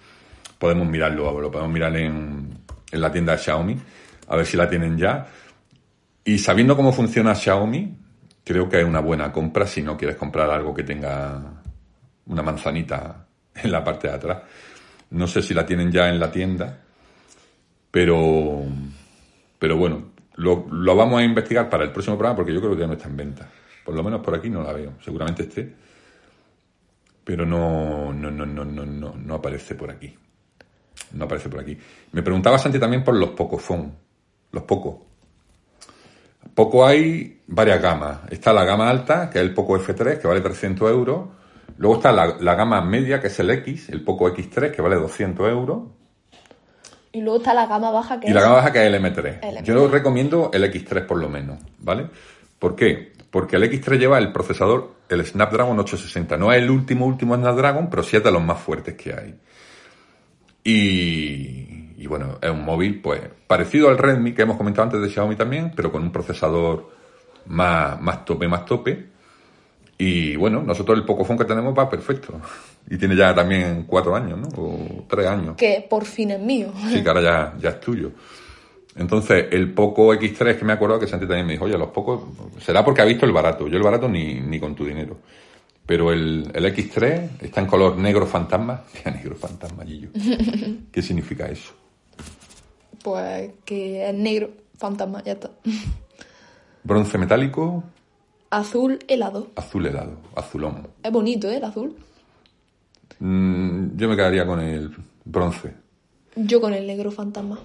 Podemos mirarlo, lo podemos mirar en, en la tienda de Xiaomi, a ver si la tienen ya. Y sabiendo cómo funciona Xiaomi, creo que es una buena compra si no quieres comprar algo que tenga una manzanita en la parte de atrás. No sé si la tienen ya en la tienda, pero, pero bueno, lo, lo vamos a investigar para el próximo programa porque yo creo que ya no está en venta. Por lo menos por aquí no la veo. Seguramente esté, pero no, no, no, no, no, no, no aparece por aquí. No aparece por aquí. Me preguntaba Santi también por los Pocophone. Los Poco. Poco hay varias gamas. Está la gama alta, que es el Poco F3, que vale 300 euros. Luego está la, la gama media, que es el X, el Poco X3, que vale 200 euros. Y luego está la gama baja que Y la es- gama baja que es el M3. El Yo recomiendo el X3 por lo menos, ¿vale? ¿Por qué? Porque el X3 lleva el procesador, el Snapdragon 860. No es el último, último Snapdragon, pero sí es de los más fuertes que hay. Y, y bueno, es un móvil, pues, parecido al Redmi que hemos comentado antes de Xiaomi también, pero con un procesador más, más tope, más tope. Y bueno, nosotros el Pocophone que tenemos va perfecto. Y tiene ya también cuatro años, ¿no? O tres años. que por fin es mío. Sí, que ahora ya, ya es tuyo. Entonces, el Poco X3 que me acuerdo que Santi también me dijo, oye, los pocos, será porque ha visto el barato. Yo el barato ni, ni con tu dinero. Pero el, el X3 está en color negro fantasma. ¿Qué negro fantasma, Gillo? ¿Qué significa eso? Pues que es negro, fantasma, ya está. Bronce metálico, Azul helado. azul helado, azulón. Es bonito, ¿eh? El azul. Mm, yo me quedaría con el bronce. Yo con el negro fantasma.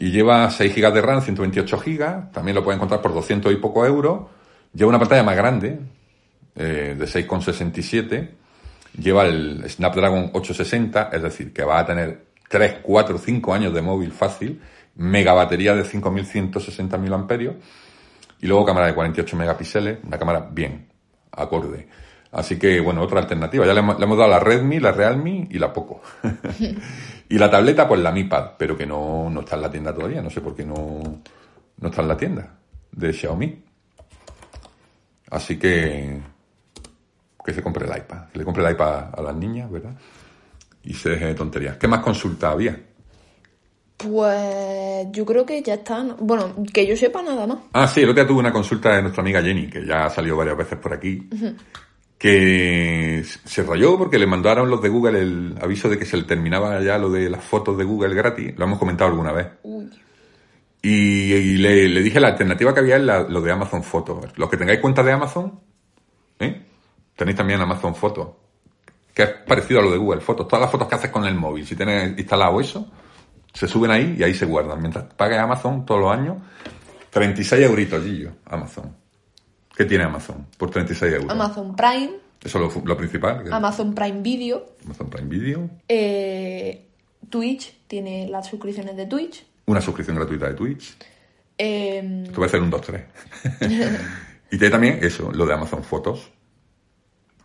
Y lleva 6 GB de RAM, 128 GB. También lo pueden encontrar por 200 y poco euros. Lleva una pantalla más grande, eh, de 6,67. Lleva el Snapdragon 860, es decir, que va a tener 3, 4, 5 años de móvil fácil. Mega batería de 5160 mAh. Y luego cámara de 48 megapíxeles, una cámara bien, acorde. Así que, bueno, otra alternativa. Ya le hemos, le hemos dado la Redmi, la Realme y la Poco. y la tableta, pues la Mi Pad, pero que no, no está en la tienda todavía. No sé por qué no, no está en la tienda de Xiaomi. Así que que se compre el iPad. Que le compre el iPad a las niñas, ¿verdad? Y se deje de tonterías. ¿Qué más consulta había? Pues yo creo que ya están. Bueno, que yo sepa nada más. Ah, sí, el otro día tuve una consulta de nuestra amiga Jenny, que ya ha salido varias veces por aquí, que se rayó porque le mandaron los de Google el aviso de que se le terminaba ya lo de las fotos de Google gratis. Lo hemos comentado alguna vez. Uy. Y, y le, le dije la alternativa que había es la- lo de Amazon Fotos. Los que tengáis cuenta de Amazon, ¿eh? tenéis también Amazon Fotos, que es parecido a lo de Google Fotos. Todas las fotos que haces con el móvil, si tienes instalado eso, se suben ahí y ahí se guardan. Mientras pagues Amazon todos los años, 36 euritos, Gillo, Amazon. ¿Qué tiene Amazon por 36 euros? Amazon Prime, Eso es lo, lo principal. Amazon Prime Video, Amazon Prime Video. eh, Twitch, tiene las suscripciones de Twitch. Una suscripción gratuita de Twitch. eh, Esto va a ser un 2-3. y tiene también eso, lo de Amazon Fotos.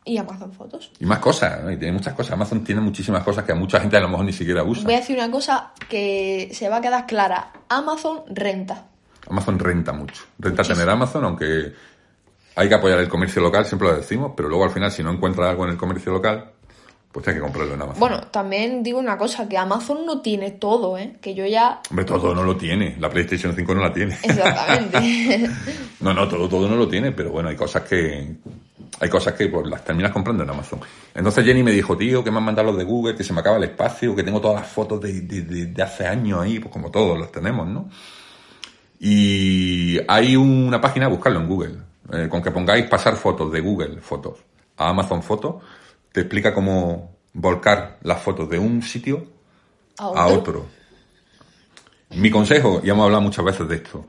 Y Amazon Fotos. Y más cosas, ¿no? y tiene muchas cosas. Amazon tiene muchísimas cosas que a mucha gente a lo mejor ni siquiera usa. Voy a decir una cosa que se va a quedar clara. Amazon renta. Amazon renta mucho. Renta Muchísimo. tener Amazon, aunque hay que apoyar el comercio local, siempre lo decimos, pero luego al final si no encuentras algo en el comercio local, pues tienes que comprarlo en Amazon. Bueno, también digo una cosa, que Amazon no tiene todo, ¿eh? Que yo ya... Hombre, todo no lo tiene. La PlayStation 5 no la tiene. Exactamente. No, no, todo, todo no lo tiene, pero bueno, hay cosas que. Hay cosas que pues, las terminas comprando en Amazon. Entonces Jenny me dijo, tío, que me han mandado los de Google, que se me acaba el espacio, que tengo todas las fotos de, de- de- de hace años ahí, pues como todos las tenemos, ¿no? Y hay una página, buscarlo en Google, eh, con que pongáis pasar fotos de Google Fotos a Amazon Fotos, te explica cómo volcar las fotos de un sitio a otro. Mi consejo, y hemos hablado muchas veces de esto,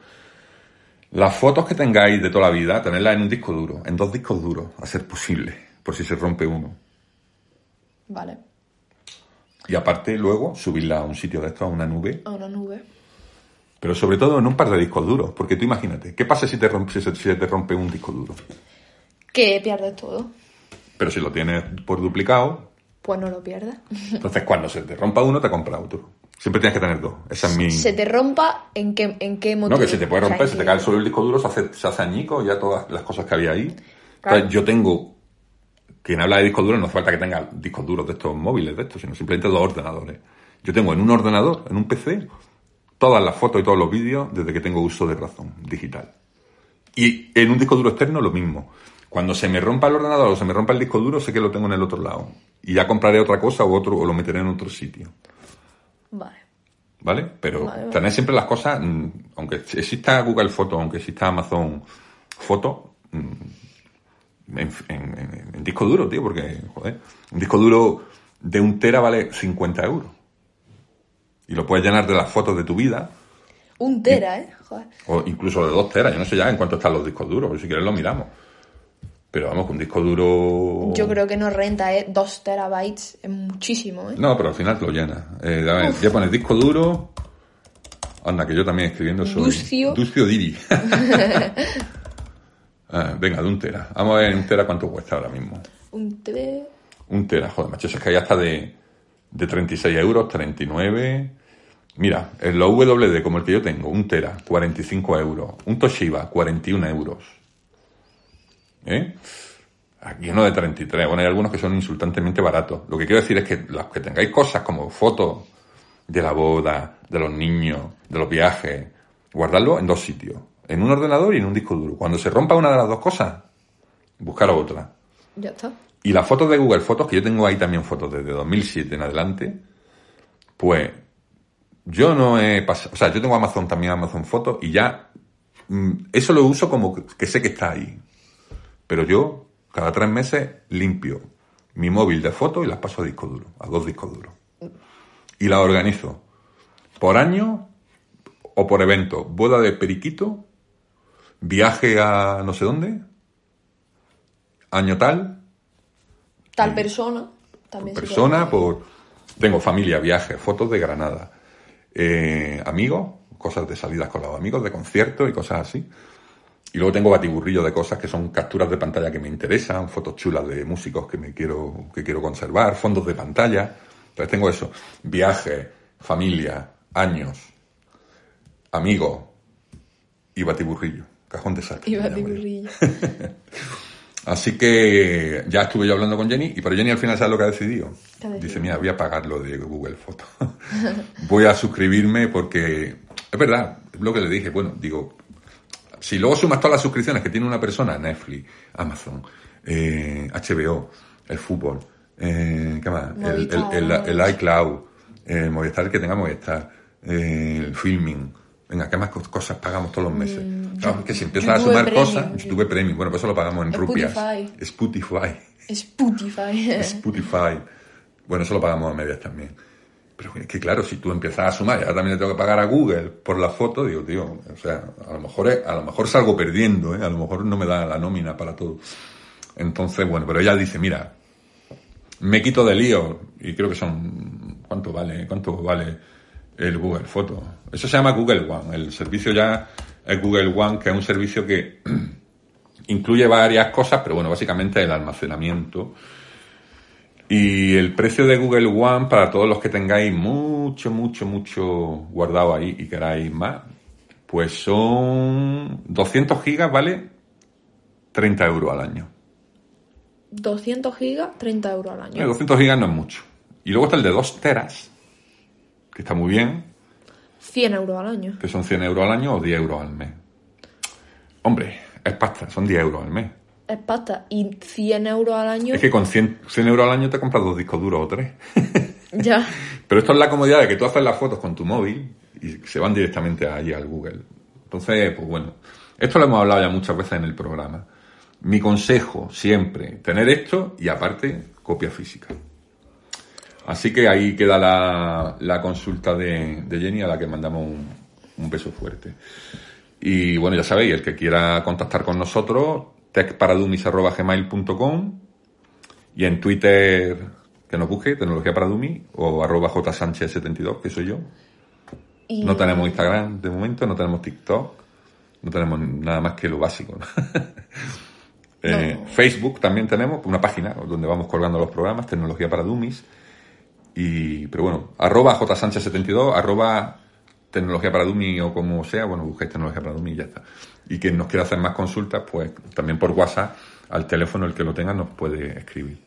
las fotos que tengáis de toda la vida, tenerlas en un disco duro, en dos discos duros, a ser posible, por si se rompe uno. Vale, Y aparte, luego, subirla a un sitio de estos, a una nube, a una nube. pero sobre todo en un par de discos duros, porque tú imagínate, ¿qué pasa si te rompe, si se, si te rompe un disco duro? Que pierdes todo. Pero si lo tienes por duplicado, Pues no lo pierdes. entonces cuando se te rompa uno, te compras otro. Siempre tienes que tener dos. Esa es mi... Se te rompa, ¿en qué, en qué motivo? No, que se te puede O sea, romper, se que- te cae el suelo el disco duro, se hace, se hace añico, ya todas las cosas que había ahí. Claro. Entonces, yo tengo, quien habla de discos duros, no hace falta que tenga discos duros de estos móviles, de estos, sino simplemente dos ordenadores. Yo tengo en un ordenador, en un PC, todas las fotos y todos los vídeos desde que tengo uso de razón digital. Y en un disco duro externo lo mismo. Cuando se me rompa el ordenador o se me rompa el disco duro, sé que lo tengo en el otro lado. Y ya compraré otra cosa o otro, o lo meteré en otro sitio. Vale. ¿Vale? Pero Vale, vale. tener siempre las cosas, mm, aunque exista Google Fotos, aunque exista Amazon Fotos, mm, en, en- en- en disco duro, tío, porque, joder, un disco duro de un tera vale 50 euros. Y lo puedes llenar de las fotos de tu vida, Un tera, ¿eh? Joder. o incluso de dos teras. Yo no sé ya en cuánto están los discos duros, pero si quieres lo miramos. Pero vamos, un disco duro... Yo creo que no renta, ¿eh? Dos terabytes es muchísimo, ¿eh? No, pero al final lo llena. Eh, ver, ya pones disco duro. Anda, que yo también escribiendo soy. Ducio. Ducio Diri. Ah, venga, de un tera. Vamos a ver un tera cuánto cuesta ahora mismo. Un tera... Un tera, joder, macho, es que hay hasta de, de 36 euros, 39. Mira, en los WD como el que yo tengo, un tera, 45 euros. Un Toshiba, 41 euros. ¿Eh? Aquí uno de 33. Bueno, hay algunos que son insultantemente baratos. Lo que quiero decir es que los que tengáis cosas como fotos de la boda, de los niños, de los viajes, guardadlo en dos sitios. En un ordenador y en un disco duro. Cuando se rompa una de las dos cosas, buscar otra. Ya está. Y las fotos de Google Fotos, que yo tengo ahí también fotos desde 2007 en adelante, pues yo no he pasado, o sea, yo tengo Amazon también, Amazon Fotos, y ya mm, eso lo uso como que sé que está ahí. Pero yo, cada tres meses, limpio mi móvil de fotos y las paso a disco duro, a dos discos duros. Y las organizo por año o por evento. Boda de periquito, viaje a no sé dónde, año tal, Tal persona. También persona, por tengo familia, viajes, fotos de Granada, eh, amigos, cosas de salidas con los amigos, de conciertos y cosas así. Y luego tengo batiburrillo de cosas que son capturas de pantalla que me interesan, fotos chulas de músicos que me quiero, que quiero conservar, fondos de pantalla. Entonces tengo eso. Viajes, familia, años, amigos y batiburrillo. Cajón de saco. Y batiburrillo. Así que ya estuve yo hablando con Jenny, y pero Jenny al final sabe lo que ha decidido. ¿Qué ha decidido? Dice, mira, voy a pagar lo de Google Fotos. voy a suscribirme porque es verdad, es lo que le dije, bueno, digo, si luego sumas todas las suscripciones que tiene una persona, Netflix, Amazon, eh, HBO, el fútbol, eh, ¿qué más? El, el, el- el iCloud, el Movistar que tenga Movistar, eh, el filming. Venga, ¿qué más cos- cosas pagamos todos los meses? Claro, es que si empiezas a sumar Premium, cosas, sí. YouTube Premium, bueno, pues eso lo pagamos en rupias. Spotify. Spotify. Spotify. Spotify. Bueno, eso lo pagamos a medias también. Pero es que claro, si tú empiezas a sumar, y ahora también le tengo que pagar a Google por la foto, digo, tío, o sea, a lo mejor, a lo mejor salgo perdiendo, ¿eh? a lo mejor no me da la nómina para todo. Entonces, bueno, pero ella dice, mira, me quito de lío, y creo que son, ¿cuánto vale? ¿Cuánto vale el Google Foto? Eso se llama Google One, el servicio ya es Google One, que es un servicio que incluye varias cosas, pero bueno, básicamente el almacenamiento. Y el precio de Google One, para todos los que tengáis mucho, mucho, mucho guardado ahí y queráis más, pues son 200 gigas, ¿vale? 30 euros al año. 200 gigas, 30 euros al Eh, año. 200 gigas no es mucho. Y luego está el de 2 teras, que está muy bien, 100 euros al año. que son 100 euros al año o 10 euros al mes. Hombre, es pasta, son 10 euros al mes. Es pasta. Y 100 euros al año. Es que con 100, 100 euros al año te compras dos discos duros o tres. Ya. Pero esto es la comodidad de que tú haces las fotos con tu móvil y se van directamente allí al Google. Entonces, pues bueno, esto lo hemos hablado ya muchas veces en el programa. Mi consejo, siempre, tener esto y aparte, copia física. Así que ahí queda la, la consulta de, de Jenny a la que mandamos un, un beso fuerte. Y bueno, ya sabéis, el que quiera contactar con nosotros, techparadumis.gmail.com y en Twitter que nos busque, Tecnología para Dummy, o arroba jsánchez72, que soy yo. Y No tenemos Instagram de momento, no tenemos TikTok, no tenemos nada más que lo básico. ¿no? Eh, No. Facebook también tenemos, una página donde vamos colgando los programas, Tecnología para Dummies. Y, pero bueno, arroba jsánchez72, arroba tecnología para Dummy o como sea, bueno, busquéis tecnología para Dummy y ya está. Y quien nos quiera hacer más consultas, pues también por WhatsApp, al teléfono el que lo tenga nos puede escribir.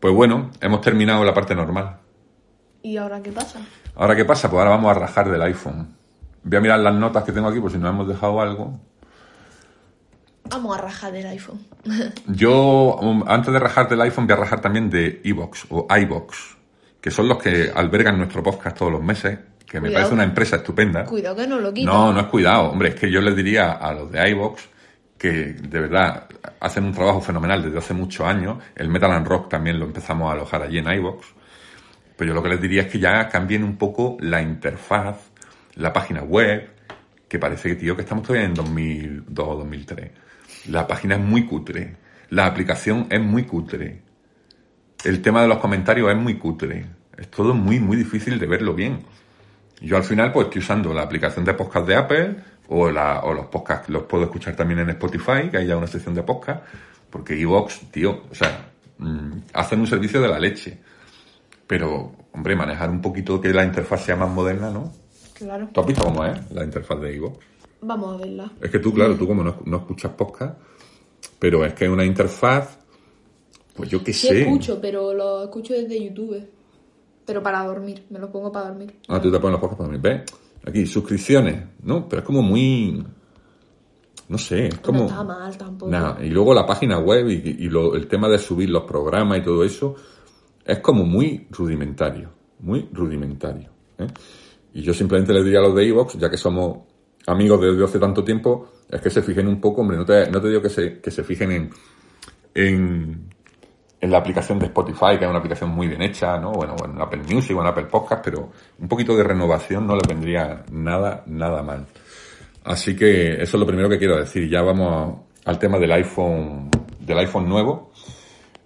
Pues bueno, hemos terminado la parte normal. ¿Y ahora qué pasa? Ahora, ¿qué pasa? Pues ahora vamos a rajar del iPhone. Voy a mirar las notas que tengo aquí por si nos hemos dejado algo. Vamos a rajar del iPhone. Yo, um, antes de rajar del iPhone, voy a rajar también de iVox o iVox, que son los que albergan nuestro podcast todos los meses, que me Cuidado. parece una empresa estupenda. Cuidado que no lo quita. No, no es cuidado. Hombre, es que yo les diría a los de iVox que de verdad hacen un trabajo fenomenal desde hace muchos años. El Metal and Rock también lo empezamos a alojar allí en iVox. Pero yo lo que les diría es que ya cambien un poco la interfaz, la página web, que parece que, tío, que estamos todavía en 2002 o 2003. La página es muy cutre. La aplicación es muy cutre. El tema de los comentarios es muy cutre. Es todo muy, muy difícil de verlo bien. Yo al final pues estoy usando la aplicación de podcast de Apple o, la, o los podcasts los puedo escuchar también en Spotify, que hay ya una sección de podcast, porque Evox, tío, o sea, mm, hacen un servicio de la leche. Pero, hombre, manejar un poquito que la interfaz sea más moderna, ¿no? Claro. ¿Tú has visto cómo es la interfaz de Evox? Vamos a verla. Es que tú, claro, tú como no, no escuchas podcast, pero es que es una interfaz, pues yo qué Sí sé. escucho, pero lo escucho desde YouTube. Pero para dormir. Me lo pongo para dormir. Ah, tú te pones los podcasts para dormir. ¿Ves? Aquí, suscripciones, ¿no? Pero es como muy... No sé, es como... No está mal tampoco. Nada, y luego la página web y, y lo- el tema de subir los programas y todo eso es como muy rudimentario, muy rudimentario. ¿eh? Y yo simplemente les diría a los de Evox, ya que somos amigos desde hace tanto tiempo, es que se fijen un poco, hombre, no te, no te digo que se, que se fijen en, en, en la aplicación de Spotify, que es una aplicación muy bien hecha, ¿no? Bueno, en Apple Music o en Apple Podcast, pero un poquito de renovación no les vendría nada, nada mal. Así que eso es lo primero que quiero decir. Ya vamos al tema del iPhone, del iPhone nuevo.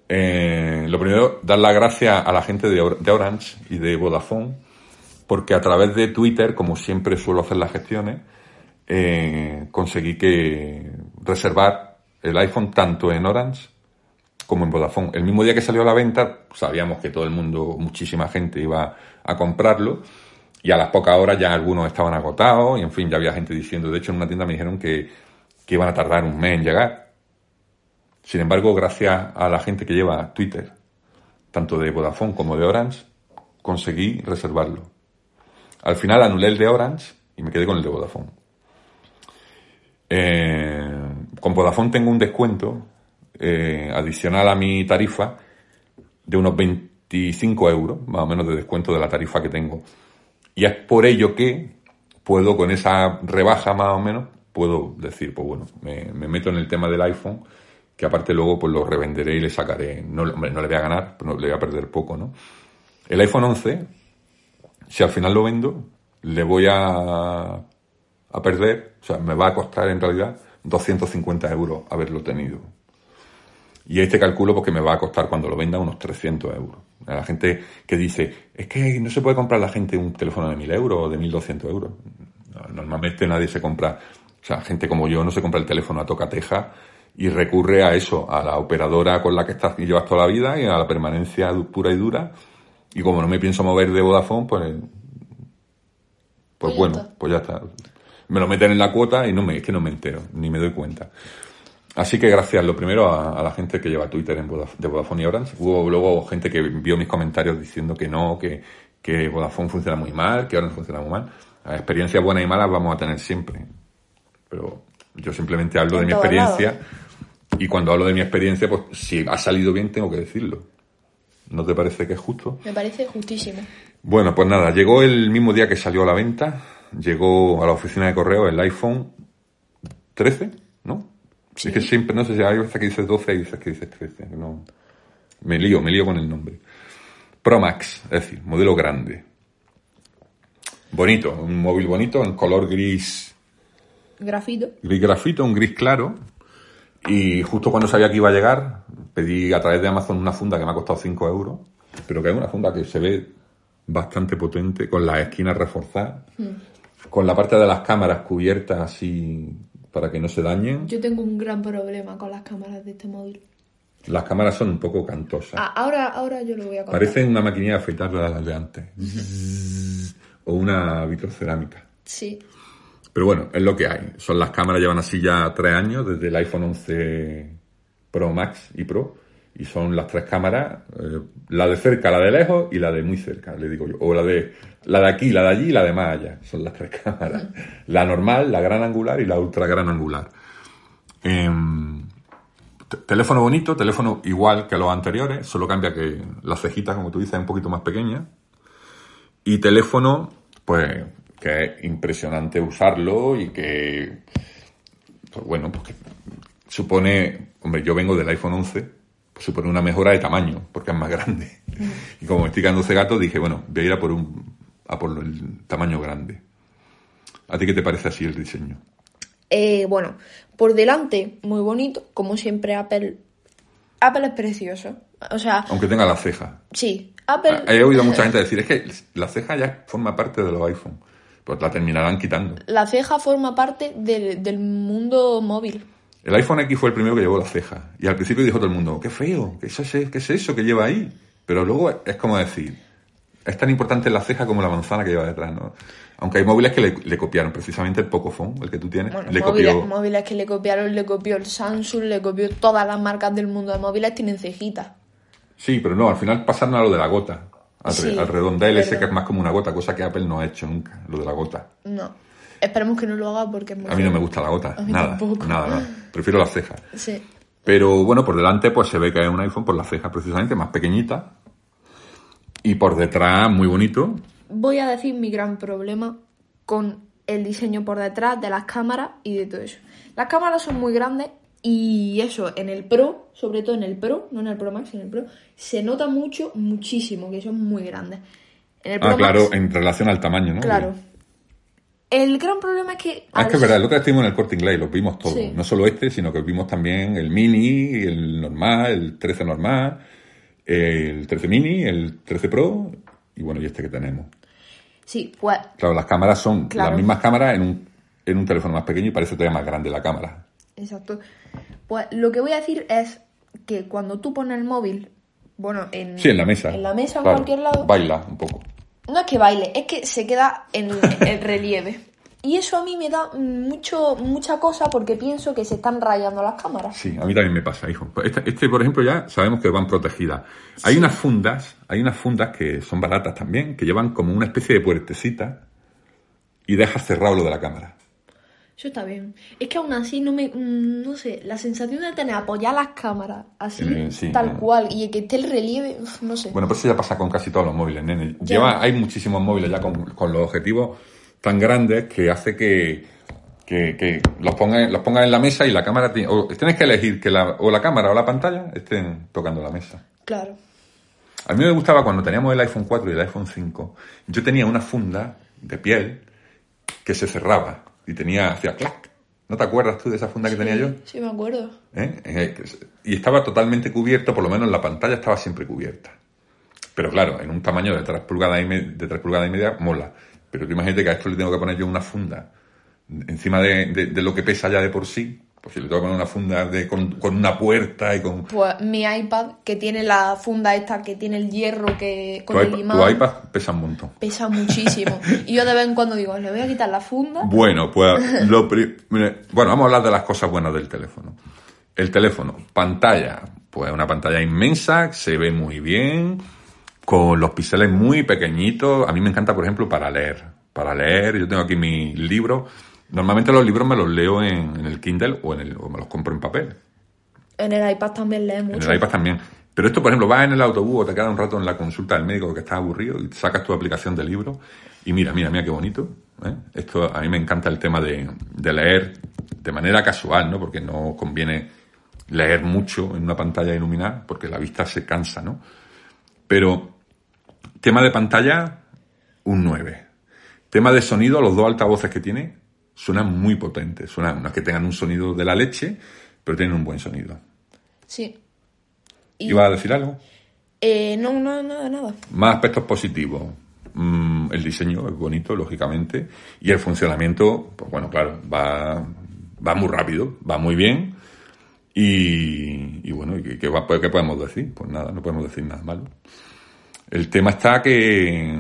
Eh, lo primero, dar las gracias a la gente de Orange y de Vodafone, porque a través de Twitter, como siempre suelo hacer las gestiones, eh, conseguí que reservar el iPhone tanto en Orange como en Vodafone. El mismo día que salió a la venta, sabíamos que todo el mundo, muchísima gente iba a comprarlo y a las pocas horas ya algunos estaban agotados y en fin, ya había gente diciendo, de hecho en una tienda me dijeron que, que iban a tardar un mes en llegar. Sin embargo, gracias a la gente que lleva Twitter, tanto de Vodafone como de Orange, conseguí reservarlo. Al final anulé el de Orange y me quedé con el de Vodafone. Eh, con Vodafone tengo un descuento eh, adicional a mi tarifa de unos 25 euros, más o menos de descuento de la tarifa que tengo. Y es por ello que puedo, con esa rebaja más o menos, puedo decir, pues bueno, me, meto en el tema del iPhone, que aparte luego pues lo revenderé y le sacaré, no, no le voy a ganar, le voy a perder poco, ¿no? El iPhone 11, si al final lo vendo, le voy a, a perder, o sea, me va a costar en realidad 250 euros haberlo tenido. Y este cálculo porque me va a costar cuando lo venda unos 300 euros. A la gente que dice, es que no se puede comprar la gente un teléfono de 1000 euros o de 1200 euros. Normalmente nadie se compra, o sea, gente como yo no se compra el teléfono a tocateja y recurre a eso, a la operadora con la que estás y llevas toda la vida y a la permanencia pura y dura. Y como no me pienso mover de Vodafone, pues, pues, pues bueno, pues ya está. Me lo meten en la cuota y no me, es que no me entero, ni me doy cuenta. Así que gracias, lo primero, a, la gente que lleva Twitter en de Vodafone y Orange. Hubo luego gente que vio mis comentarios diciendo que no, que, que Vodafone funciona muy mal, que Orange funciona muy mal. Experiencias buenas y malas vamos a tener siempre. Pero yo simplemente hablo de mi experiencia. Y cuando hablo de mi experiencia, pues si ha salido bien, tengo que decirlo. ¿No te parece que es justo? Me parece justísimo. Bueno, pues nada, llegó el mismo día que salió a la venta. Llegó a la oficina de correo el iPhone 13, Es que siempre, no sé si hay veces que dices 12 y veces que dices 13. No. Me lío, me lío con el nombre. Pro Max, es decir, modelo grande. Bonito, un móvil bonito en color gris. Grafito. Gris grafito, un gris claro. Y justo cuando sabía que iba a llegar, pedí a través de Amazon una funda que me ha costado 5 euros, pero que es una funda que se ve bastante potente, con las esquinas reforzadas, hmm. con la parte de las cámaras cubiertas así para que no se dañen. Yo tengo un gran problema con las cámaras de este móvil. Las cámaras son un poco cantosas. Ah, ahora, ahora yo lo voy a contar. Parecen una maquinilla de afeitar de las de antes. o una vitrocerámica. Sí. Pero bueno, es lo que hay. Son las cámaras, llevan así ya tres años, desde el iPhone 11 Pro Max y Pro. Y son las tres cámaras, eh, la de cerca, la de lejos y la de muy cerca, le digo yo. O la de la de aquí, la de allí y la de más allá. Son las tres cámaras. La normal, la gran angular y la ultra gran angular. Em, teléfono bonito, teléfono igual que los anteriores, solo cambia que la cejita, como tú dices, es un poquito más pequeña. Y teléfono, pues, que es impresionante usarlo y que, pues bueno, pues supone, hombre, yo vengo del iPhone 11, pues supone una mejora de tamaño, porque es más grande. Y como estoy quedando ese gato, dije, bueno, voy a ir a por un a por el tamaño grande. ¿A ti qué te parece así el diseño? Eh, bueno, por delante, muy bonito, como siempre Apple. Apple es precioso. O sea. Aunque tenga la ceja. Sí. Apple. He oído a mucha gente decir, es que la ceja ya forma parte de los iPhone. Pues la terminarán quitando. La ceja forma parte del, mundo móvil. El iPhone X fue el primero que llevó la ceja. Y al principio dijo todo el mundo, qué feo, ¿qué es, qué es eso que lleva ahí? Pero luego es como decir, es tan importante la ceja como la manzana que lleva detrás, ¿no? Aunque hay móviles que le, copiaron, precisamente el Pocophone, el que tú tienes, le móviles, copió... móviles que le copiaron, le copió el Samsung, le copió todas las marcas del mundo de móviles, tienen cejitas. Sí, pero no, al final pasaron a lo de la gota, al, redondel ese que es más como una gota, cosa que Apple no ha hecho nunca, lo de la gota. No, esperemos que no lo haga porque... a mí no me gusta la gota, nada, nada, nada, prefiero la ceja. Sí. Pero bueno, por delante pues se ve que es un iPhone por la ceja precisamente, más pequeñita, y por detrás, muy bonito. Voy a decir mi gran problema con el diseño por detrás de las cámaras y de todo eso. Las cámaras son muy grandes y eso, en el Pro, sobre todo en el Pro, no en el Pro Max, en el Pro, se nota mucho, muchísimo, que son muy grandes. ah, claro, en relación al tamaño, ¿no? Claro. El gran problema es que... Ah, es que es verdad, el otro estuvimos en el Corte Inglés lo vimos todos. No solo este, sino que vimos también el Mini, el normal, el 13 normal, el 13 mini, el 13 Pro y bueno, y este que tenemos. Sí, pues... Claro, las cámaras son las mismas cámaras en un, en un teléfono más pequeño y parece todavía más grande la cámara. Exacto. Pues lo que voy a decir es que cuando tú pones el móvil, bueno, en, Sí, en la mesa. en la mesa, Claro, en cualquier lado, Baila un poco. No es que baile, es que se queda en el relieve. Y eso a mí me da mucho, mucha cosa porque pienso que se están rayando las cámaras. Sí, a mí también me pasa, hijo. Pues Este, este, por ejemplo, ya sabemos que van protegidas. Hay unas fundas, hay unas fundas que son baratas también, que llevan como una especie de puertecita y dejas cerrado lo de la cámara. Eso está bien. Es que aún así no me, mm, no sé, la sensación de tener apoyadas las cámaras así, Eh, sí, tal cual, y que esté el relieve, no sé. Bueno, pues eso ya pasa con casi todos los móviles, nene. Ya. Lleva, hay muchísimos móviles ya con, con los objetivos tan grandes que hace que, que, que los pongan los pongan en la mesa y la cámara... ti- O tienes que elegir que la, o la cámara o la pantalla estén tocando la mesa. Claro. A mí me gustaba cuando teníamos el iPhone 4 y el iPhone 5, yo tenía una funda de piel que se cerraba y tenía, hacía clac. ¿No te acuerdas tú de esa funda que tenía yo? Sí, me acuerdo. ¿Eh? Eh, Y estaba totalmente cubierto, por lo menos la pantalla estaba siempre cubierta. Pero claro, en un tamaño de 3 pulgadas y, me- de 3 pulgadas y media, mola. Pero tú imagínate que a esto le tengo que poner yo una funda encima de, de- de lo que pesa ya de por sí. Pues si le tengo que poner una funda de, con, con una puerta y con... Pues mi iPad, que tiene la funda esta, que tiene el hierro que con Tu el imán, tu iPad pesa un montón. pesa muchísimo. y yo de vez en cuando digo, le voy a quitar la funda. Bueno, pues lo pri- mire, bueno, vamos a hablar de las cosas buenas del teléfono. El teléfono, pantalla, pues una pantalla inmensa, se ve muy bien, con los píxeles muy pequeñitos. A mí me encanta, por ejemplo, para leer. Para leer, yo tengo aquí mi libro. Normalmente los libros me los leo en, en el Kindle o, en el, o me los compro en papel. En el iPad también lee En mucho. el iPad también. Pero esto, por ejemplo, vas en el autobús o te quedas un rato en la consulta del médico que estás aburrido y sacas tu aplicación de libro y mira, mira, mira qué bonito. ¿eh? Esto a mí me encanta el tema de, de leer de manera casual, ¿no? Porque no conviene leer mucho en una pantalla iluminada porque la vista se cansa, ¿no? Pero tema de pantalla, un 9. Tema de sonido, los dos altavoces que tiene suenan muy potentes. Suenan, no es que tengan un sonido de la leche, pero tienen un buen sonido. Sí. Y- ¿Iba a decir algo? Eh, no, no, nada, nada. Más aspectos positivos. Mm, el diseño es bonito, lógicamente. Y el funcionamiento, pues bueno, claro, va, va muy rápido, va muy bien. Y, y bueno, ¿y ¿qué, qué qué podemos decir? Pues nada, no podemos decir nada malo. El tema está que,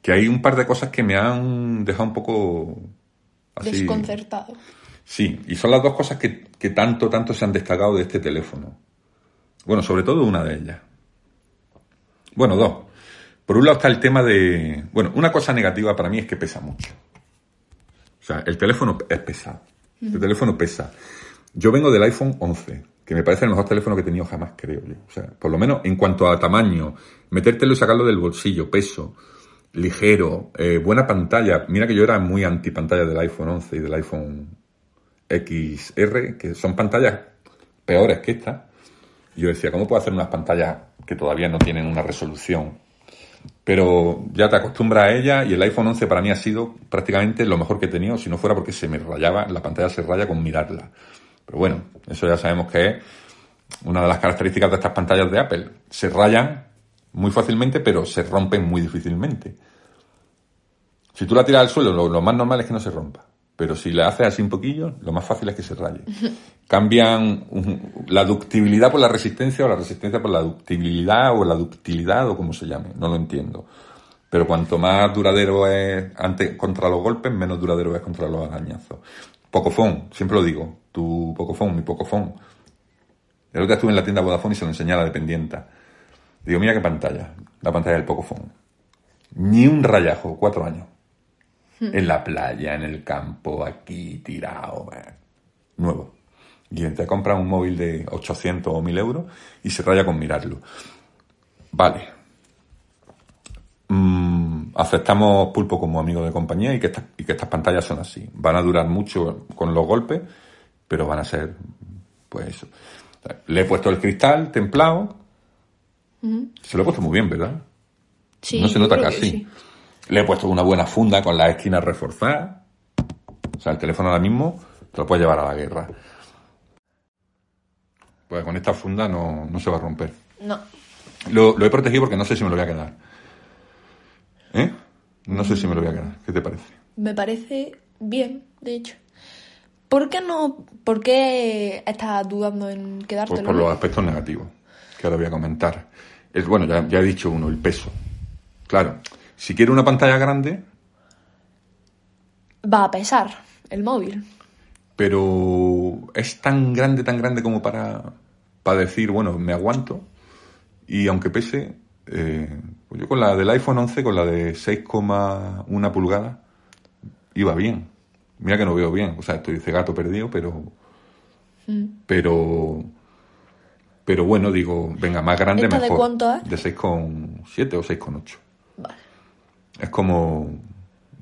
que hay un par de cosas que me han dejado un poco así. Desconcertado. Sí, y son las dos cosas que, que tanto, tanto se han destacado de este teléfono. Bueno, sobre todo una de ellas. Bueno, dos. Por un lado está el tema de... Bueno, una cosa negativa para mí es que pesa mucho. O sea, el teléfono es pesado. El teléfono pesa. Yo vengo del iPhone 11, que me parece el mejor teléfono que he tenido jamás, creo yo. O sea, por lo menos en cuanto a tamaño, metértelo y sacarlo del bolsillo, peso, ligero, eh, buena pantalla. Mira que yo era muy anti pantalla del iPhone 11 y del iPhone XR, que son pantallas peores que esta. Yo decía, ¿cómo puedo hacer unas pantallas que todavía no tienen una resolución? Pero ya te acostumbras a ella y el iPhone 11 para mí ha sido prácticamente lo mejor que he tenido, si no fuera porque se me rayaba, la pantalla se raya con mirarla. Pero bueno, eso ya sabemos que es una de las características de estas pantallas de Apple. Se rayan muy fácilmente, pero se rompen muy difícilmente. Si tú la tiras al suelo, lo, lo más normal es que no se rompa. Pero si le haces así un poquillo, lo más fácil es que se raye. Cambian un- la ductibilidad por la resistencia o la resistencia por la ductibilidad o la ductilidad o como se llame. No lo entiendo. Pero cuanto más duradero es ante, contra los golpes, menos duradero es contra los arañazos. Pocofón, siempre lo digo. Tu Pocofón, mi Pocofón. El otro día estuve en la tienda Vodafone y se lo enseñé a la dependienta. Digo, mira qué pantalla. La pantalla del Pocofón. Ni un rayajo, cuatro años. En la playa, en el campo, aquí, tirado. eh. Nuevo. Y te compra un móvil de 800 o 1000 euros y se raya con mirarlo. Vale. Mm, aceptamos Pulpo como amigo de compañía y que, y que estas pantallas son así. Van a durar mucho con los golpes, pero van a ser, pues eso. Le he puesto el cristal templado. Se lo he puesto muy bien, ¿verdad? Sí, no se nota casi. sí. Le he puesto una buena funda con las esquinas reforzadas. O sea, el teléfono ahora mismo te lo puedes llevar a la guerra. Pues con esta funda no, no se va a romper. No. Lo, lo he protegido porque no sé si me lo voy a quedar. ¿Eh? No sé si me lo voy a quedar. ¿Qué te parece? Me parece bien, de hecho. ¿Por qué no? ¿Por qué estás dudando en Pues quedártelo? por los aspectos negativos, que ahora voy a comentar. Es, bueno, ya, ya he dicho uno, el peso. Claro, si quiero una pantalla grande, Va a pesar el móvil. pero es tan grande, tan grande como para, para decir, bueno, me aguanto. Y aunque pese, eh, pues yo con la del iPhone 11, con la de 6,1 pulgadas, iba bien. Mira que no veo bien, o sea, estoy gato perdido, pero. Pero. Pero bueno, digo, venga, más grande ¿Esta de mejor. cuánto es? De 6,7 o 6,8. Vale. Es como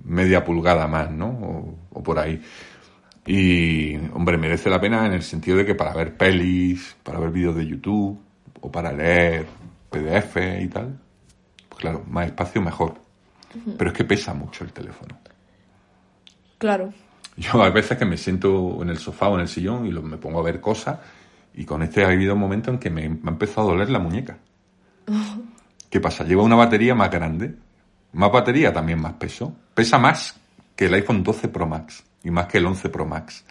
media pulgada más, ¿no? O, o por ahí. Y, hombre, merece la pena en el sentido de que para ver pelis, para ver vídeos de YouTube, o para leer PDF y tal, pues claro, más espacio mejor. Pero es que pesa mucho el teléfono. Claro. Yo hay veces que me siento en el sofá o en el sillón y lo- me pongo a ver cosas y con este ha habido un momento en que me, me ha empezado a doler la muñeca. ¿Qué pasa? Lleva una batería más grande, más batería, también más peso. Pesa más que el iPhone 12 Pro Max y más que el 11 Pro Max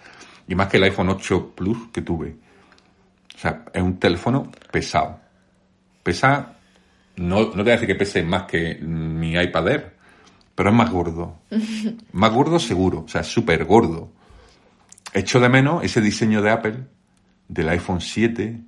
y más que el iPhone 8 Plus que tuve. O sea, es un teléfono pesado. Pesa, no, no te voy a decir que pese más que mi iPad Air, pero es más gordo. más gordo seguro, o sea, es súper gordo. Echo de menos ese diseño de Apple del iPhone 7,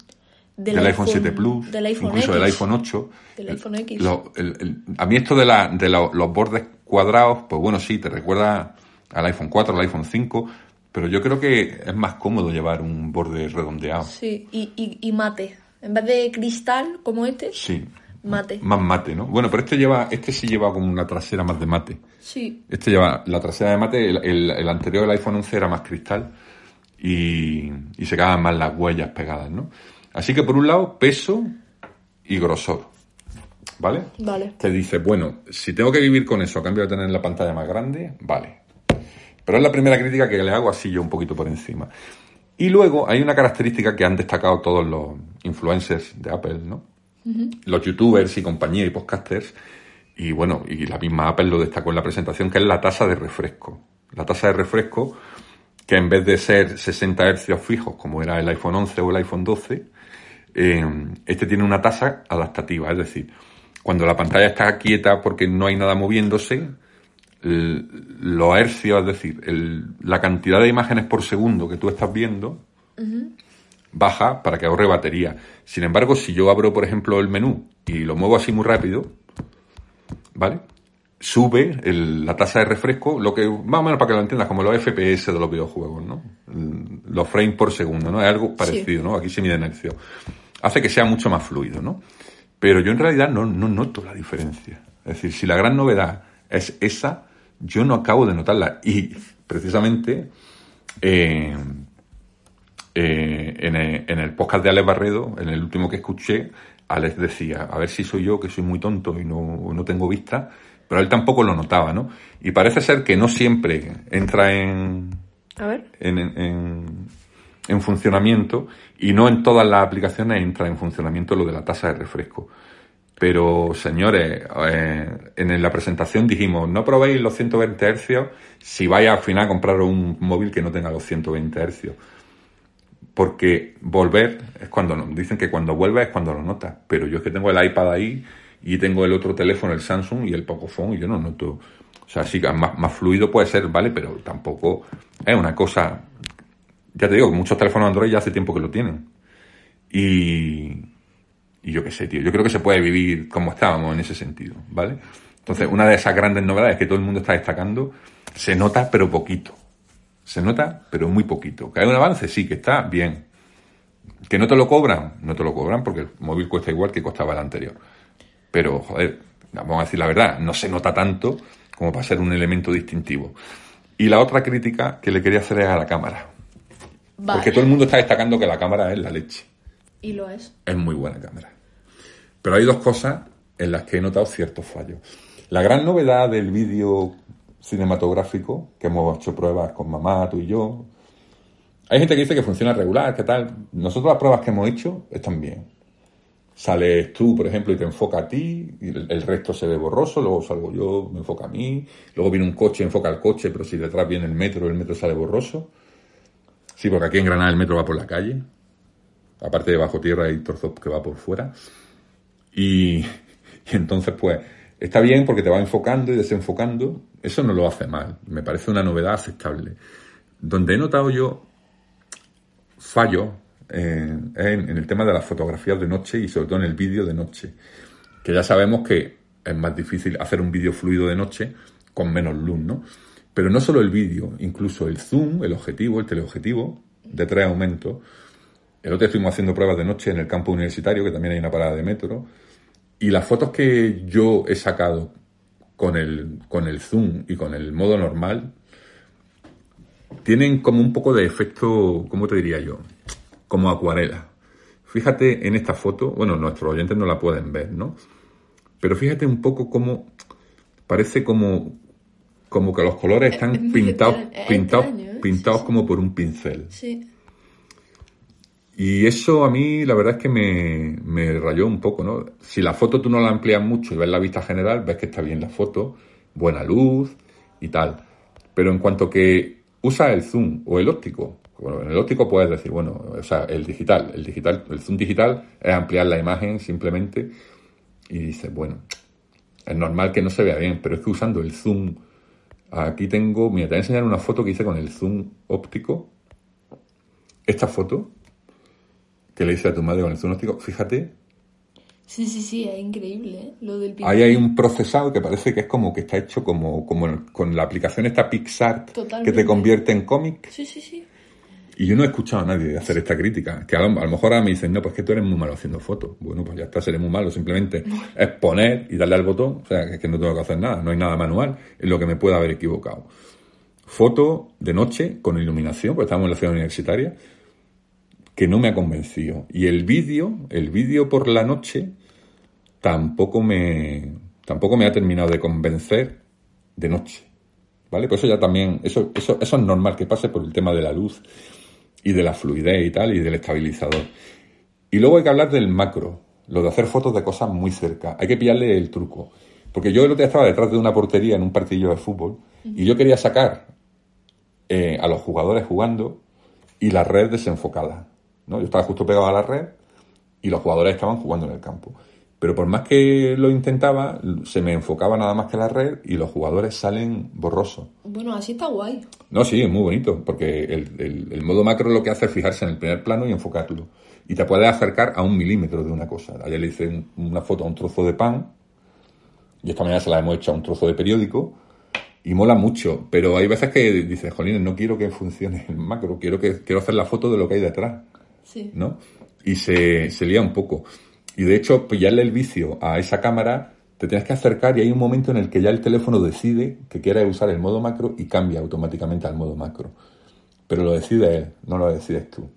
del, iPhone, 7 Plus, del iPhone incluso X, del iPhone 8. del iPhone X. Lo- el- el- a mí esto de, la, de la- los bordes cuadrados, pues bueno, sí, te recuerda al iPhone 4, al iPhone 5, pero yo creo que es más cómodo llevar un borde redondeado. Sí, y, y, y mate. En vez de cristal como este, Sí. mate. Más mate, ¿no? Bueno, pero este lleva, este sí lleva como una trasera más de mate. Sí. Este lleva la trasera de mate, el, el- el anterior, el iPhone 11, era más cristal y, y se quedaban más las huellas pegadas, ¿no? Así que por un lado, peso y grosor, ¿vale? Vale. Te dice, bueno, si tengo que vivir con eso a cambio de tener la pantalla más grande, vale. Pero es la primera crítica que le hago así yo un poquito por encima. Y luego hay una característica que han destacado todos los influencers de Apple, ¿no? Los youtubers y compañía y podcasters. Y bueno, y la misma Apple lo destacó en la presentación, que es la tasa de refresco. La tasa de refresco, que en vez de ser 60 hercios fijos, como era el iPhone 11 o el iPhone 12, eh, este tiene una tasa adaptativa. Es decir, cuando la pantalla está quieta porque no hay nada moviéndose, los hercios, es decir, el- la cantidad de imágenes por segundo que tú estás viendo, baja para que ahorre batería. Sin embargo, si yo abro, por ejemplo, el menú y lo muevo así muy rápido, ¿vale? Sube el- la tasa de refresco, lo que, más o menos para que lo entiendas, como los FPS de los videojuegos, ¿no? El- Los frames por segundo, ¿no? Es algo parecido, ¿no? Aquí se mide en hercios. Hace que sea mucho más fluido, ¿no? Pero yo en realidad no, no noto la diferencia. Es decir, si la gran novedad es esa, yo no acabo de notarla. Y precisamente, eh, eh, en, el, en el podcast de Alex Barredo, en el último que escuché, Alex decía, a ver si soy yo que soy muy tonto y no, no tengo vista, pero él tampoco lo notaba, ¿no? Y parece ser que no siempre entra en, A ver. en, en- en funcionamiento y no en todas las aplicaciones entra en funcionamiento lo de la tasa de refresco. Pero, señores, eh, en la presentación dijimos, no probéis los 120 hercios si vais al final a comprar un móvil que no tenga los 120 hercios. Porque volver es cuando no- dicen que cuando vuelve es cuando lo notas. Pero yo es que tengo el iPad ahí y tengo el otro teléfono, el Samsung y el Pocophone y yo no noto. O sea, sí, más, más fluido puede ser, ¿vale? Pero tampoco es una cosa. Ya te digo, muchos teléfonos Android ya hace tiempo que lo tienen. Y, y yo qué sé, tío. Yo creo que se puede vivir como estábamos en ese sentido, ¿vale? Entonces, una de esas grandes novedades que todo el mundo está destacando, se nota, pero poquito. Se nota, pero muy poquito. Que hay un avance, sí, que está bien. Que no te lo cobran, no te lo cobran porque el móvil cuesta igual que costaba el anterior. Pero, joder, vamos a decir la verdad, no se nota tanto como para ser un elemento distintivo. Y la otra crítica que le quería hacer es a la cámara. Vale. Porque todo el mundo está destacando que la cámara es la leche. Y lo es. Es muy buena cámara. Pero hay dos cosas en las que he notado ciertos fallos. La gran novedad del vídeo cinematográfico, que hemos hecho pruebas con mamá, tú y yo. Hay gente que dice que funciona regular, que tal. Nosotros las pruebas que hemos hecho están bien. Sales tú, por ejemplo, y te enfoca a ti, y el, resto se ve borroso, luego salgo yo, me enfoca a mí, luego viene un coche, enfoca al coche, pero si detrás viene el metro, el metro sale borroso. Sí, porque aquí en Granada el metro va por la calle. Aparte de bajo tierra hay trozos que va por fuera. Y, y entonces, pues, está bien porque te va enfocando y desenfocando. Eso no lo hace mal. Me parece una novedad aceptable. Donde he notado yo fallo eh, en, el tema de las fotografías de noche y sobre todo en el vídeo de noche. Que ya sabemos que es más difícil hacer un vídeo fluido de noche con menos luz, ¿no? Pero no solo el vídeo, incluso el zoom, el objetivo, el teleobjetivo de tres aumentos. El otro estuvimos haciendo pruebas de noche en el campo universitario, que también hay una parada de metro. Y las fotos que yo he sacado con el, con el zoom y con el modo normal tienen como un poco de efecto, ¿cómo te diría yo? Como acuarela. Fíjate en esta foto, bueno, nuestros oyentes no la pueden ver, ¿no? Pero fíjate un poco cómo parece como, como que los colores están pintados, pintados, ¿eh? pintados sí. como por un pincel. Sí. Y eso a mí la verdad es que me, me rayó un poco, ¿no? Si la foto tú no la amplías mucho y ves la vista general, ves que está bien la foto, buena luz y tal. Pero en cuanto que usas el zoom o el óptico, bueno, en el óptico puedes decir, bueno, o sea, el digital, el digital, el zoom digital es ampliar la imagen simplemente y dices, bueno, es normal que no se vea bien, pero es que usando el zoom, aquí tengo, mira, te voy a enseñar una foto que hice con el zoom óptico. Esta foto que le hice a tu madre con el zoom óptico, fíjate, Sí, sí, sí, es increíble, ¿eh? Lo del ahí hay un procesado que parece que es como que está hecho como, como con la aplicación esta PixArt que te convierte en cómic. Sí, sí, sí. Y yo no he escuchado a nadie hacer esta crítica. Que a lo, a lo mejor ahora me dicen, no, pues que tú eres muy malo haciendo fotos. Bueno, pues ya está, seré muy malo. Simplemente es poner y darle al botón. O sea, que es que no tengo que hacer nada. No hay nada manual en lo que me pueda haber equivocado. Foto de noche con iluminación, porque estamos en la ciudad universitaria, que no me ha convencido. Y el vídeo, el vídeo por la noche, tampoco me, tampoco me ha terminado de convencer de noche. ¿Vale? Pues eso ya también, eso, eso, eso es normal que pase por el tema de la luz y de la fluidez y tal, y del estabilizador. Y luego hay que hablar del macro, lo de hacer fotos de cosas muy cerca. Hay que pillarle el truco. Porque yo el otro día estaba detrás de una portería en un partido de fútbol y yo quería sacar eh, a los jugadores jugando y la red desenfocada. ¿no? Yo estaba justo pegado a la red y los jugadores estaban jugando en el campo. Pero por más que lo intentaba, se me enfocaba nada más que la red y los jugadores salen borrosos. Bueno, así está guay. No, sí, es muy bonito, porque el, el- el modo macro lo que hace es fijarse en el primer plano y enfocarlo. Y te puede acercar a un milímetro de una cosa. Ayer le hice un- una foto a un trozo de pan, y esta mañana se la hemos hecho a un trozo de periódico, y mola mucho, pero hay veces que dices, jolines, no quiero que funcione el macro, quiero, que, quiero hacer la foto de lo que hay detrás. Sí. ¿no? Y se, se lía un poco. Y de hecho, pillarle el vicio a esa cámara, te tienes que acercar y hay un momento en el que ya el teléfono decide que quiere usar el modo macro y cambia automáticamente al modo macro. Pero lo decide él, no lo decides tú.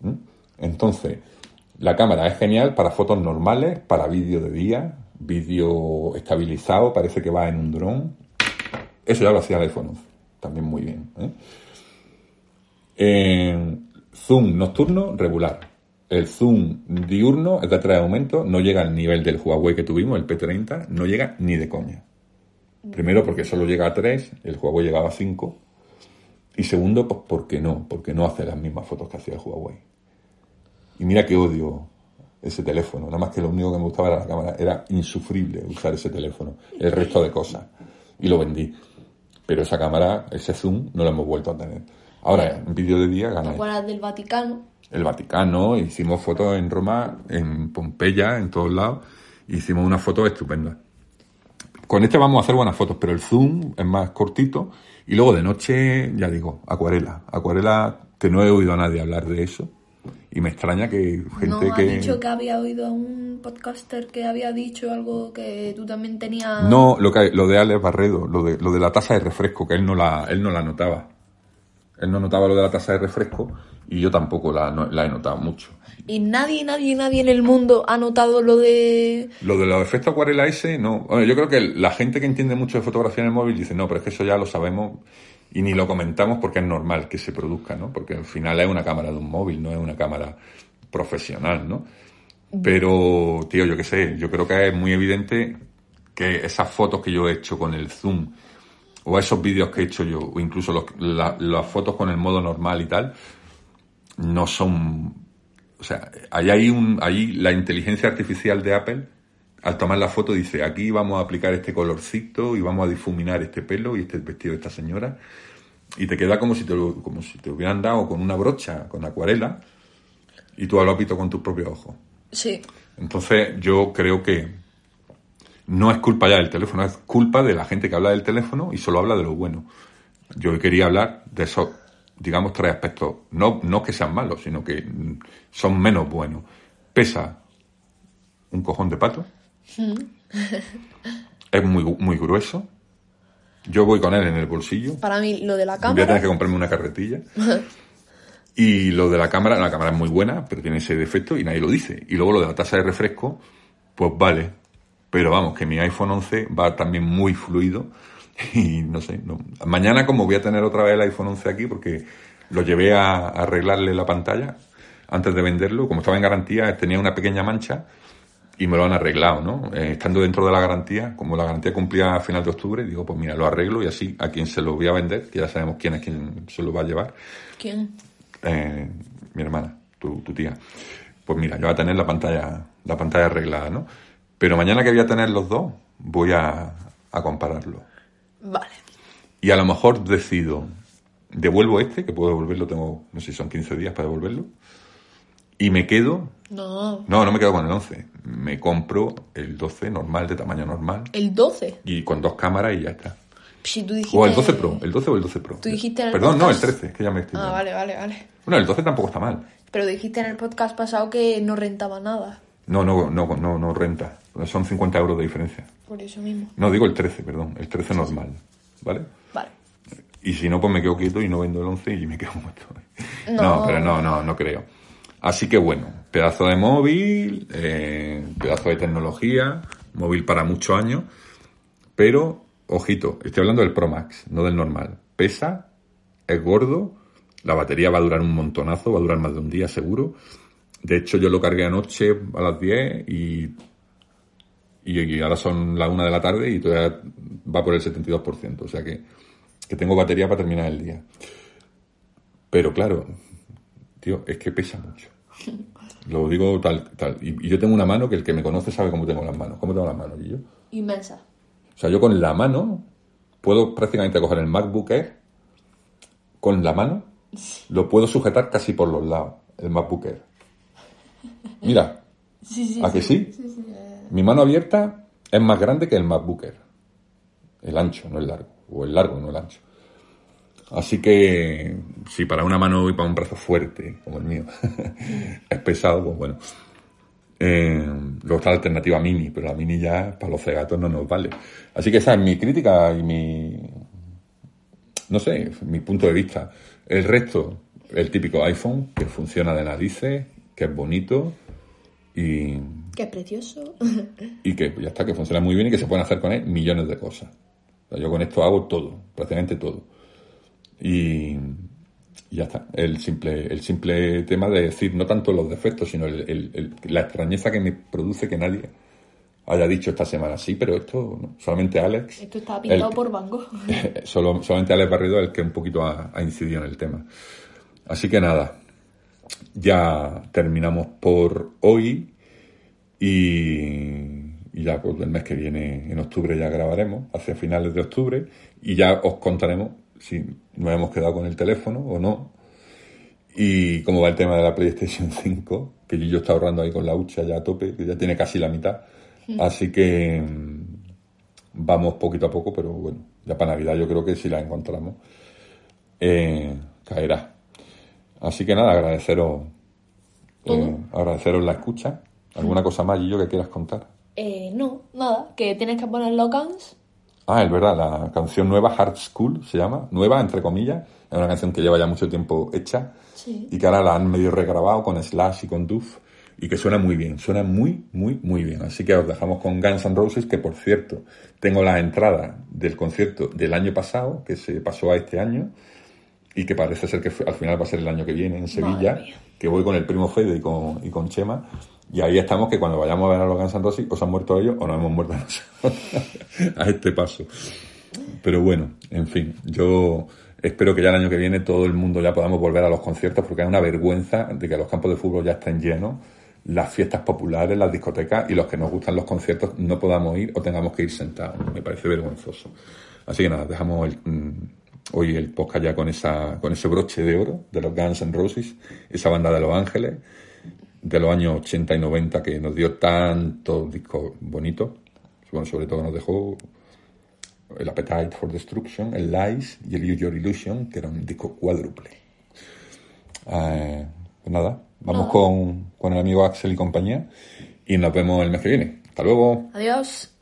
¿Mm? Entonces, la cámara es genial para fotos normales, para vídeo de día, vídeo estabilizado, parece que va en un dron. Eso ya lo hacía el iPhone 11, también muy bien. ¿eh? Eh, zoom nocturno, regular. El zoom diurno es de tres aumentos, no llega al nivel del Huawei que tuvimos, el P30, no llega ni de coña. Primero porque solo llega a 3, el Huawei llegaba a 5. Y segundo, pues porque no, porque no hace las mismas fotos que hacía el Huawei. Y mira que odio ese teléfono, nada más que lo único que me gustaba era la cámara, era insufrible usar ese teléfono, el resto de cosas. Y lo vendí. Pero esa cámara, ese zoom, no lo hemos vuelto a tener. Ahora, en vídeo de día ¿Te gana acuerdas del Vaticano? El Vaticano, hicimos fotos en Roma, en Pompeya, en todos lados, hicimos unas fotos estupendas. Con este vamos a hacer buenas fotos, pero el zoom es más cortito, y luego de noche, ya digo, acuarela. Acuarela, que no he oído a nadie hablar de eso, y me extraña que gente no, que... ha dicho que había oído a un podcaster que había dicho algo que tú también tenías... No, lo, que, lo de Alex Barredo, lo de, lo de la taza de refresco, que él no la, él no la notaba. Él no notaba lo de la taza de refresco y yo tampoco la, no- la he notado mucho. Y nadie, nadie, nadie en el mundo ha notado lo de... Lo de los efectos acuarela ese, no. Bueno, yo creo que la gente que entiende mucho de fotografía en el móvil dice, no, pero es que eso ya lo sabemos y ni lo comentamos porque es normal que se produzca, ¿no? Porque al final es una cámara de un móvil, no es una cámara profesional, ¿no? Pero, tío, yo qué sé, yo creo que es muy evidente que esas fotos que yo he hecho con el zoom o a esos vídeos que he hecho yo, o incluso los- la- las fotos con el modo normal y tal, no son... O sea, ahí hay un, ahí la inteligencia artificial de Apple, al tomar la foto, dice, aquí vamos a aplicar este colorcito y vamos a difuminar este pelo y este vestido de esta señora. Y te queda como si te, lo- como si te hubieran dado con una brocha, con acuarela, y tú lo has visto con tus propios ojos. Sí. Entonces, yo creo que no es culpa ya del teléfono, es culpa de la gente que habla del teléfono y solo habla de lo bueno. Yo quería hablar de esos, digamos, tres aspectos. No, no que sean malos, sino que son menos buenos. Pesa un cojón de pato. es muy, muy grueso. Yo voy con él en el bolsillo. Para mí, lo de la Voy a tener cámara. que comprarme una carretilla. Y lo de la cámara, la cámara es muy buena, pero tiene ese defecto y nadie lo dice. Y luego lo de la tasa de refresco, pues vale. Pero vamos, que mi iPhone 11 va también muy fluido. Y no sé, no. mañana como voy a tener otra vez el iPhone 11 aquí, porque lo llevé a, a arreglarle la pantalla antes de venderlo, como estaba en garantía, tenía una pequeña mancha y me lo han arreglado, ¿no? Eh, estando dentro de la garantía, como la garantía cumplía a final de octubre, digo, pues mira, lo arreglo y así a quien se lo voy a vender, que ya sabemos quién es quien se lo va a llevar, ¿Quién? eh, mi hermana, tu, tu tía. Pues mira, yo voy a tener la pantalla, la pantalla arreglada, ¿no? Pero mañana que voy a tener los dos, voy a, a compararlo. Vale. Y a lo mejor decido, devuelvo este, que puedo devolverlo, tengo, no sé si son 15 días para devolverlo, y me quedo, No. no, no me quedo con el 11, me compro el 12 normal, de tamaño normal, El 12. y con dos cámaras y ya está. Si tú dijiste... O el 12 Pro, el 12 o el 12 Pro. Tú dijiste en el Perdón, no, el podcast- 13, es que ya me estoy Ah, vale, vale, vale. Bueno, el 12 tampoco está mal. Pero dijiste en el podcast pasado que no rentaba nada. No, no, no, no, no renta. Son 50 euros de diferencia. Por eso mismo. No, digo el 13, perdón, el 13 normal. ¿Vale? Vale. Y si no, pues me quedo quieto y no vendo el 11 y me quedo estoy. No. No, pero no, no, no creo. Así que bueno, pedazo de móvil, eh, pedazo de tecnología, móvil para muchos años, pero, ojito, estoy hablando del Pro Max, no del normal. Pesa, es gordo, la batería va a durar un montonazo, va a durar más de un día seguro. De hecho, yo lo cargué anoche a las 10 y, y, ahora son las 1 de la tarde y todavía va por el 72%. O sea que, que tengo batería para terminar el día. Pero claro, tío, es que pesa mucho. Lo digo tal, tal. Y, y yo tengo una mano que el que me conoce sabe cómo tengo las manos. ¿Cómo tengo las manos, yo? Inmensa. O sea, yo con la mano puedo prácticamente coger el MacBook Air con la mano, lo puedo sujetar casi por los lados, el MacBook Air. Mira, Sí, sí. ¿a que sí? Mi mano abierta es más grande que el MacBook Air. El ancho, no el largo. O el largo, no el ancho. Así que, si para una mano y para un brazo fuerte, como el mío, es pesado, pues bueno. Eh, luego está la alternativa mini, pero la mini ya para los cegatos no nos vale. Así que esa es mi crítica y mi, no sé, mi punto de vista. El resto, el típico iPhone, que funciona de narices, que es bonito y, Qué precioso. y que ya está, que funciona muy bien y que se pueden hacer con él millones de cosas. O sea, yo con esto hago todo, prácticamente todo. Y, y ya está. El simple, el simple tema de decir no tanto los defectos, sino el- el- el- la extrañeza que me produce que nadie haya dicho esta semana sí, pero esto no. solamente Alex. Esto está pintado por Van Gogh. Solo, solamente Alex Barrido es el que un poquito ha, ha incidido en el tema. Así que nada, ya terminamos por hoy y, ya pues el mes que viene, en octubre, ya grabaremos, hacia finales de octubre, y ya os contaremos si nos hemos quedado con el teléfono o no. Y cómo va el tema de la PlayStation 5, que yo, yo está ahorrando ahí con la hucha ya a tope, que ya tiene casi la mitad. Así que mm, vamos poquito a poco, pero bueno, ya para Navidad yo creo que si la encontramos, eh, caerá. Así que nada, agradeceros, eh, agradeceros la escucha. ¿Alguna cosa más, yo que quieras contar? Eh, no, nada. Que tienes que poner Locans. Ah, es verdad, la canción nueva, Hard School, se llama, nueva, entre comillas, es una canción que lleva ya mucho tiempo hecha Sí. y que ahora la han medio regrabado con Slash y con Duff y que suena muy bien, suena muy, muy, muy bien. Así que os dejamos con Guns N' Roses, que por cierto, tengo las entradas del concierto del año pasado, que se pasó a este año, y que parece ser que al final va a ser el año que viene en Sevilla, que voy con el primo Fede y con, y con Chema, y ahí estamos que cuando vayamos a ver a los Guns Roses, os han muerto ellos o nos hemos muerto nosotros a este paso. Pero bueno, en fin, yo espero que ya el año que viene todo el mundo ya podamos volver a los conciertos porque es una vergüenza de que los campos de fútbol ya estén llenos, las fiestas populares, las discotecas y los que nos gustan los conciertos no podamos ir o tengamos que ir sentados. Me parece vergonzoso. Así que nada, dejamos el, mm, hoy el podcast ya con, esa, con ese broche de oro de los Guns N' Roses, esa banda de Los Ángeles de los años 80 y 90 que nos dio tantos discos bonitos. Bueno, sobre todo nos dejó el Appetite for Destruction, el Lies y el Use Your Illusion, que era un disco cuádruple. Eh, pues nada, vamos con, con el amigo Axel y compañía y nos vemos el mes que viene. Hasta luego. Adiós.